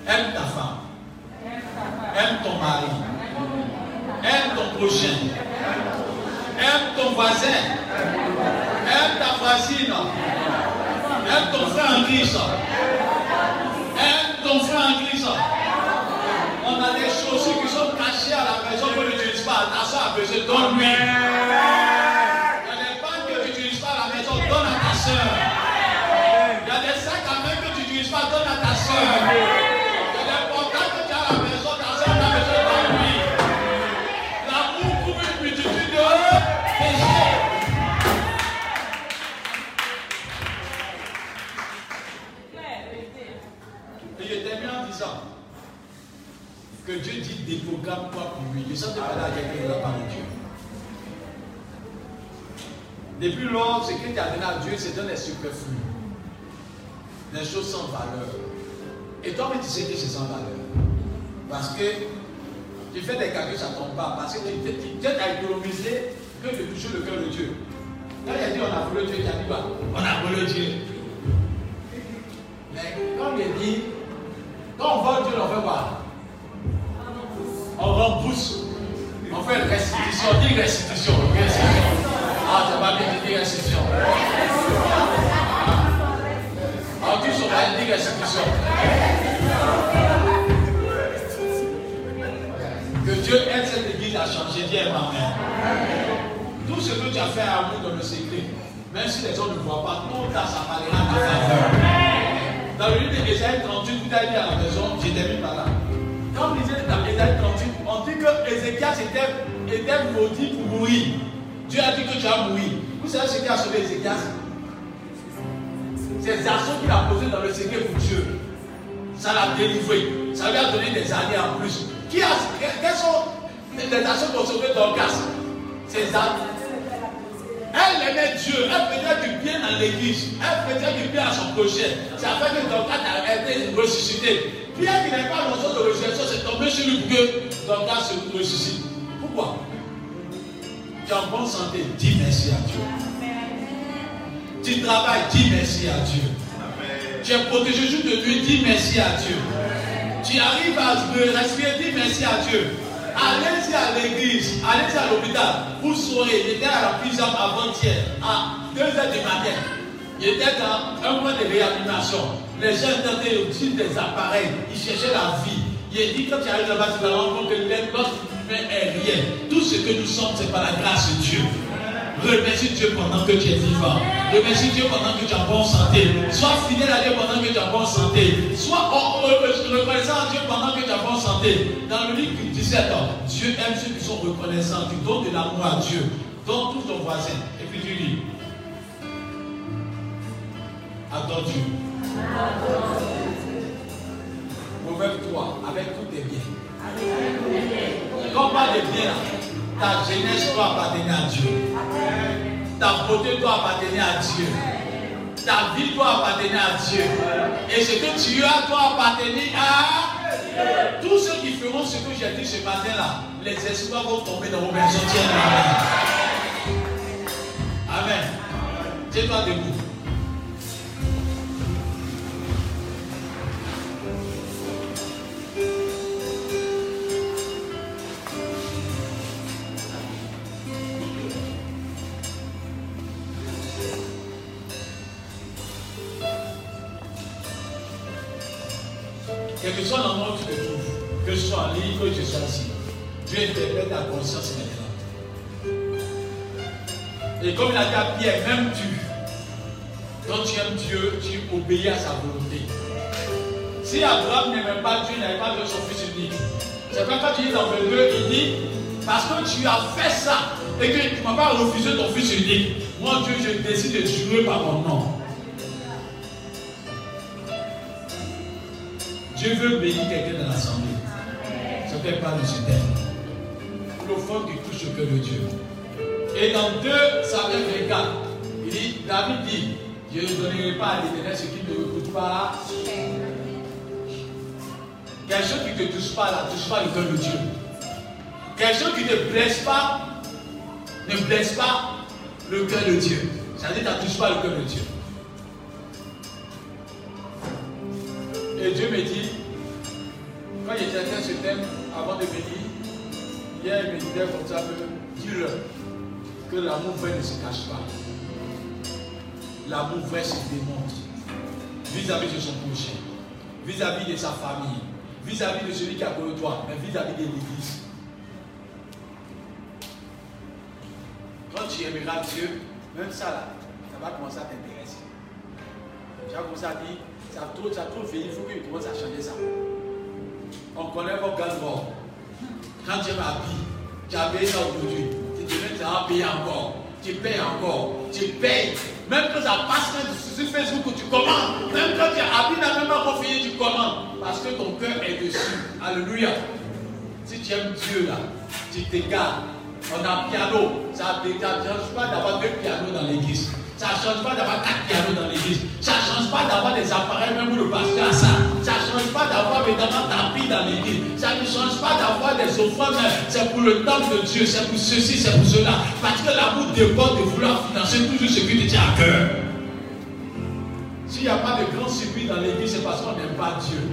Aime ta femme. Aime ton mari. Aime ton prochain. Aime ton voisin. Aime ta voisine. Aime ton frère en Christ. Aime ton frère en Christ. On a des choses qui sont cachées à la maison que tu n'utilises pas. Ta soeur a besoin, donne-lui. Il y a des pannes que tu n'utilises pas à la maison, donne à ta soeur. Il y a des sacs à main que tu n'utilises pas, donne à ta soeur. Depuis lors, ce que tu as donné à Dieu, c'est donné superflu. Des choses sans valeur. Et toi-même, tu sais que c'est sans valeur. Parce que tu fais des calculs, ça ne tombe pas. Parce que tu- tu- t'a économisé que de toucher le cœur de Dieu. Quand il a dit on a volé Dieu, il a dit quoi? On a volé Dieu. A sauvé Ézéchias C'est les actions qu'il a posées dans le secret pour Dieu. Ça l'a délivré. Ça lui a donné des années en plus. Qui a, quelles sont les actions qui ont sauvé C'est ça. Elle aimait Dieu, elle faisait du bien dans l'église, elle faisait du bien à son projet. Ça fait que Dorcas a été ressuscité. Pierre qui n'est pas dans de résurrection, c'est tombé sur lui que Dorcas se ressuscite. Pourquoi? Tu es en bonne santé, dis merci à Dieu. Tu travailles, dis merci à Dieu. Tu es protégé juste de lui, dis merci à Dieu. Tu arrives à respirer, dis merci à Dieu. Allez-y à l'église, allez-y à l'hôpital. Vous saurez, j'étais à la prison avant-hier, à 2h du matin. J'étais dans un point de réanimation. Les gens étaient de des appareils, ils cherchaient la vie. Il dit quand tu arrives là-bas, tu vas rendre compte que les- humain est rien. Tout ce que nous sommes, c'est par la grâce de Dieu. Remercie Dieu pendant que tu es vivant. Remercie Dieu pendant que tu en bonne santé. Sois fidèle à Dieu pendant que tu en bonne santé. Sois reconnaissant à Dieu pendant que tu en bonne santé. Dans le livre 17 ans, Dieu aime ceux qui sont reconnaissants. Tu donnes de l'amour à Dieu. Donne tout ton voisin. Et puis tu dis Adore Dieu. Relève-toi avec tous tes biens. Quand on parle des biens ta jeunesse doit appartenir à Dieu. Ta beauté doit appartenir à Dieu. Ta vie doit appartenir à Dieu. Et ce que tu as doit appartenir à tous ceux qui feront ce que j'ai dit ce matin-là. Les espoirs vont tomber dans vos maisons. Amen. Amen. Tiens-toi debout. Dieu interprète ta conscience maintenant. Et comme il a dit à Pierre, même tu, quand tu aimes Dieu, tu obéis à sa volonté. Si Abraham n'aimait pas Dieu, il n'avait pas de son fils unique. C'est quand tu dis dans le 2, il dit, parce que tu as fait ça et que tu ne m'as pas refusé ton fils unique, moi Dieu, je décide de tuer par mon nom. Dieu veut bénir quelqu'un dans l'assemblée. Ça fait pas de ce thème. Profonde qui touche le cœur de Dieu. Et dans 2 Samuel 24, il dit, David dit, je ne donnerai pas à l'éternel ce qui ne me coûte pas. Quelque chose qui ne te touche pas là, touche pas le cœur de Dieu. Quelque chose qui ne blesse pas, ne blesse pas le cœur de Dieu. Ça veut dire que tu ne touches pas le cœur de Dieu. Et Dieu me dit, quand il était ce thème avant de venir, hier il me disait comme ça que dis-leur que l'amour vrai ne se cache pas. L'amour vrai se démontre vis-à-vis de son prochain, vis-à-vis de sa famille, vis-à-vis de celui qui a connu toi, mais vis-à-vis de l'église. Quand tu aimeras Dieu, même ça là, ça va commencer à t'intéresser. Tu vas commencer à dire, ça trop, ça il faut que tu commences à changer ça. On connaît vos gars Quand tu m'habilles, tu as payé ça aujourd'hui. Tu te mets à payer encore. Tu payes encore. Tu payes. Même quand ça passe sur Facebook, tu commandes. Même quand tu habilles la même confié, tu commandes. Parce que ton cœur est dessus. Alléluia. Si tu aimes Dieu là, tu t'égares. On a un piano. Ça ne change pas d'avoir deux pianos dans l'église. Ça ne change pas d'avoir quatre pianos dans l'église. Ça ne change pas d'avoir des appareils même pour le pasteur à ça. Ça ne change pas d'avoir évidemment tapis dans l'église. Ça ne change pas d'avoir des offrandes. C'est pour le temple de Dieu. C'est pour ceci, c'est pour cela. Parce que l'amour déborde de vouloir financer toujours ce qui te tient à cœur. S'il n'y a pas de grand circuit dans l'église, c'est parce qu'on n'aime pas Dieu.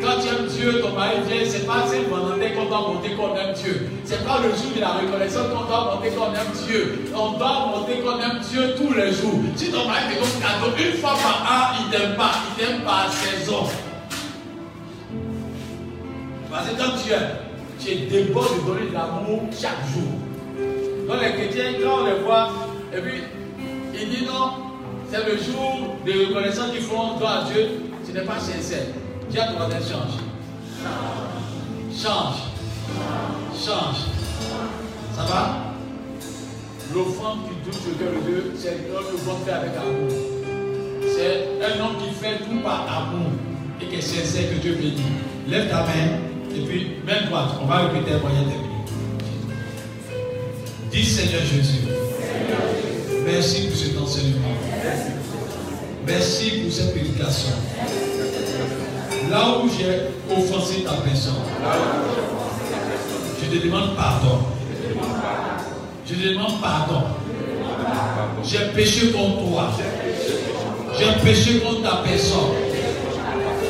Quand tu aimes Dieu, ton mari vient, c'est pas pendant qu'on doit monter qu'on aime Dieu. C'est pas le jour de la reconnaissance qu'on doit monter qu'on aime Dieu. On doit monter qu'on aime Dieu tous les jours. Si ton mari te donne cadeau une fois par an, il t'aime pas, il t'aime pas à saison. Parce que quand tu aimes, tu es débordé de donner de l'amour chaque jour. Donc les chrétiens, quand on les voit, et puis ils disent non, c'est le jour de reconnaissance qu'ils font toi à Dieu, ce n'est pas sincère. Dis à ton voisin, change? Change. Change. Ça va? L'offrande qui touche le cœur de Dieu, c'est un homme fait avec amour. C'est un homme qui fait tout par amour et qui est sincère que Dieu bénit. Lève ta main et puis main droite. On va répéter un moyen terminé. Dis Seigneur Jésus. Merci pour cet enseignement. Merci pour cette prédication. Là où j'ai offensé ta personne, je te demande pardon. Je te demande pardon. J'ai péché contre toi. J'ai péché contre ta personne.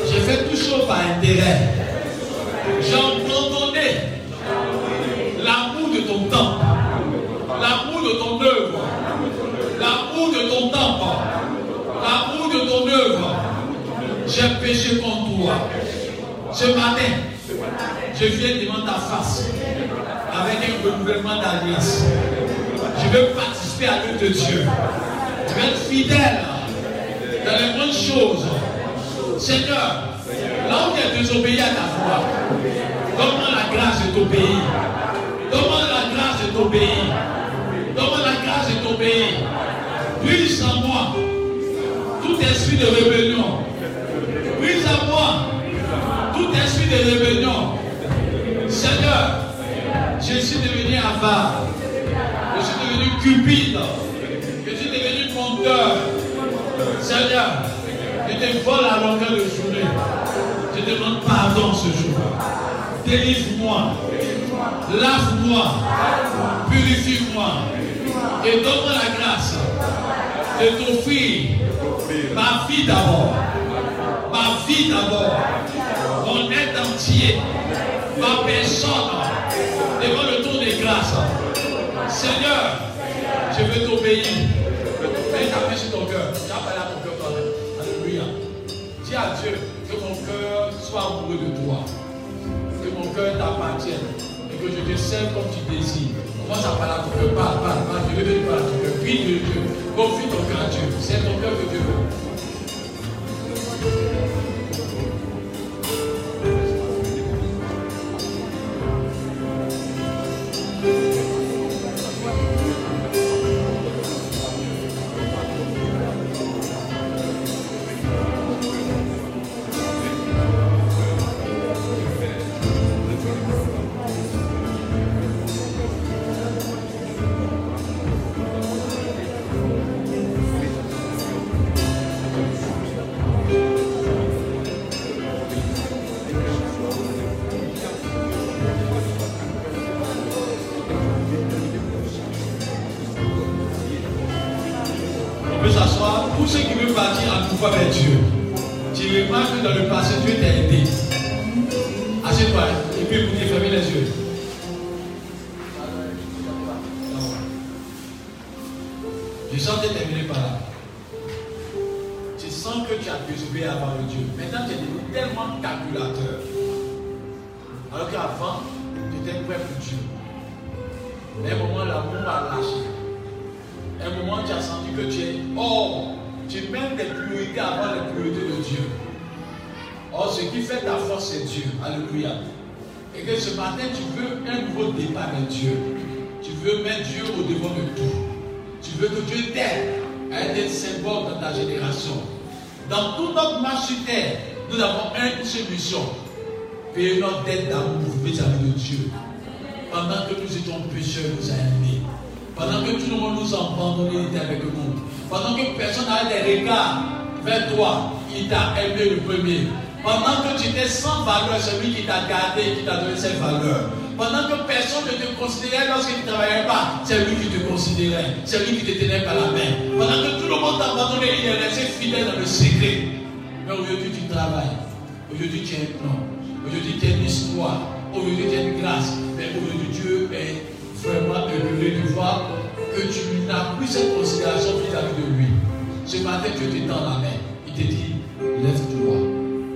J'ai fait tout chose par intérêt. J'ai abandonné J'ai péché contre toi. Ce matin, Je viens devant ta face avec un renouvellement d'alliance. Je veux participer à l'œuvre de Dieu. Je veux être fidèle dans les bonnes choses. Seigneur, là où tu as désobéi à ta foi, donne-moi la grâce de t'obéir. Donne-moi la grâce de t'obéir. Donne-moi la grâce de t'obéir. Brise en moi tout esprit de rébellion. Tout esprit de rébellion. Seigneur, je suis devenu avare. Je suis devenu cupide. Je suis devenu menteur. Seigneur, je te vole à longueur de journée. Je demande pardon ce jour. Délivre-moi. Lave-moi. Purifie-moi. Et donne-moi la grâce de t'offrir ma vie d'abord. Ma vie d'abord. Mon être entier. Ma personne. Devant le tour des grâces. Seigneur, je veux t'obéir. Mets ta main sur ton cœur. Tu as parlé à ton cœur toi-même. Alléluia. Dis à Dieu que mon cœur soit amoureux de toi. Que mon cœur t'appartienne. Et que je te serve comme tu désires. Commence à parler à ton cœur. Parle, parle, parle. Je veux te parler à ton cœur. De Dieu. Confie ton cœur à Dieu. C'est ton cœur que Dieu veut. Dans toute notre marche sur terre, nous avons une mission. Payer notre dette d'amour vis-à-vis de Dieu. Pendant que nous étions pécheurs, nous a aimés. Pendant que tout le monde nous a abandonnés, il était avec nous. Pendant que personne n'avait des regards vers toi, il t'a aimé le premier. Pendant que tu étais sans valeur, c'est lui qui t'a gardé, qui t'a donné cette valeur. Pendant que personne ne te considérait lorsque tu ne travaillais pas, c'est lui qui te considérait. C'est lui qui te tenait par la main. Pendant que tout le monde t'a abandonné, il est resté fidèle dans le secret. Mais aujourd'hui, tu travailles. Aujourd'hui, tu un plan. Aujourd'hui, tu as une histoire. Aujourd'hui, tu as une grâce. Mais aujourd'hui, Dieu est vraiment heureux de voir que tu n'as plus cette considération vis-à-vis de lui. Ce matin, Dieu te tend la main. Il te dit, lève-toi.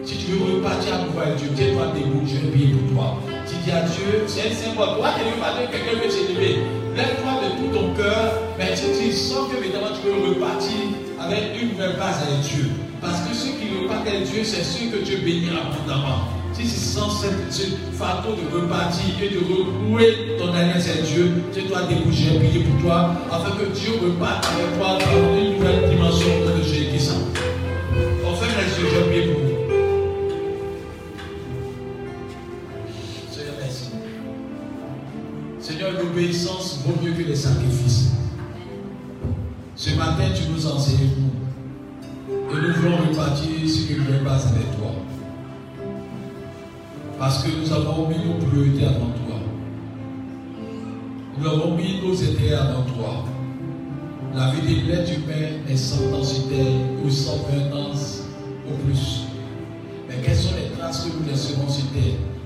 Si tu veux repartir à nouveau Dieu, tiens-toi debout, je vais prier pour toi. Tu dis à Dieu, c'est un symbole. Toi, tu veux parler, quelqu'un veut s'élever. Lève-toi de tout ton cœur, mais tu, tu sens que maintenant tu veux repartir avec une nouvelle base avec Dieu. Parce que ceux qui repartent avec Dieu, c'est ceux que Dieu bénit abondamment. Si sans cette, ce fardeau de repartir et de renouer ton alliance avec Dieu, tu dois déboucher, prier pour toi, afin que Dieu reparte avec toi dans une nouvelle dimension de Jésus. On fait les yeux, je prie pour l'obéissance vaut mieux que les sacrifices. Ce matin, tu nous enseignes. Et nous voulons repartir sur une vraie base avec toi. Parce que nous avons mis nos priorités avant toi. Nous avons mis nos intérêts avant toi. La vie de l'être humain est 100 ans sur terre ou 120 ans au plus. Mais quelles sont les traces que nous laisserons sur terre?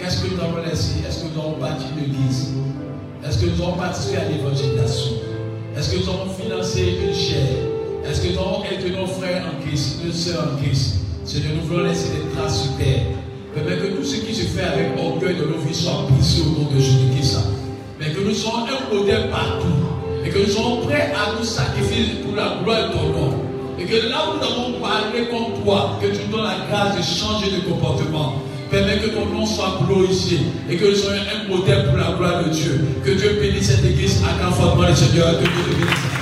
Qu'est-ce que nous avons laissé? Est-ce que nous avons bâti une église? Est-ce que nous avons participé à l'évangélisation? Est-ce que nous avons financé une chaire? Est-ce que nous avons aidé nos frères en Christ, nos sœurs en Christ? Seigneur, nous voulons laisser des traces sur terre. Que tout ce qui se fait avec orgueil de nos vies soit brisé au nom de Jésus-Christ. Mais que nous soyons un modèle partout. Et que nous soyons prêts à nous sacrifier pour la gloire de ton nom. Et que là où nous avons parlé contre toi, que tu donnes la grâce de changer de comportement. Permets que ton nom soit glorifié et que nous soyons un modèle pour la gloire de Dieu. Que Dieu bénisse cette église à quand le Seigneur. Que Dieu bénisse.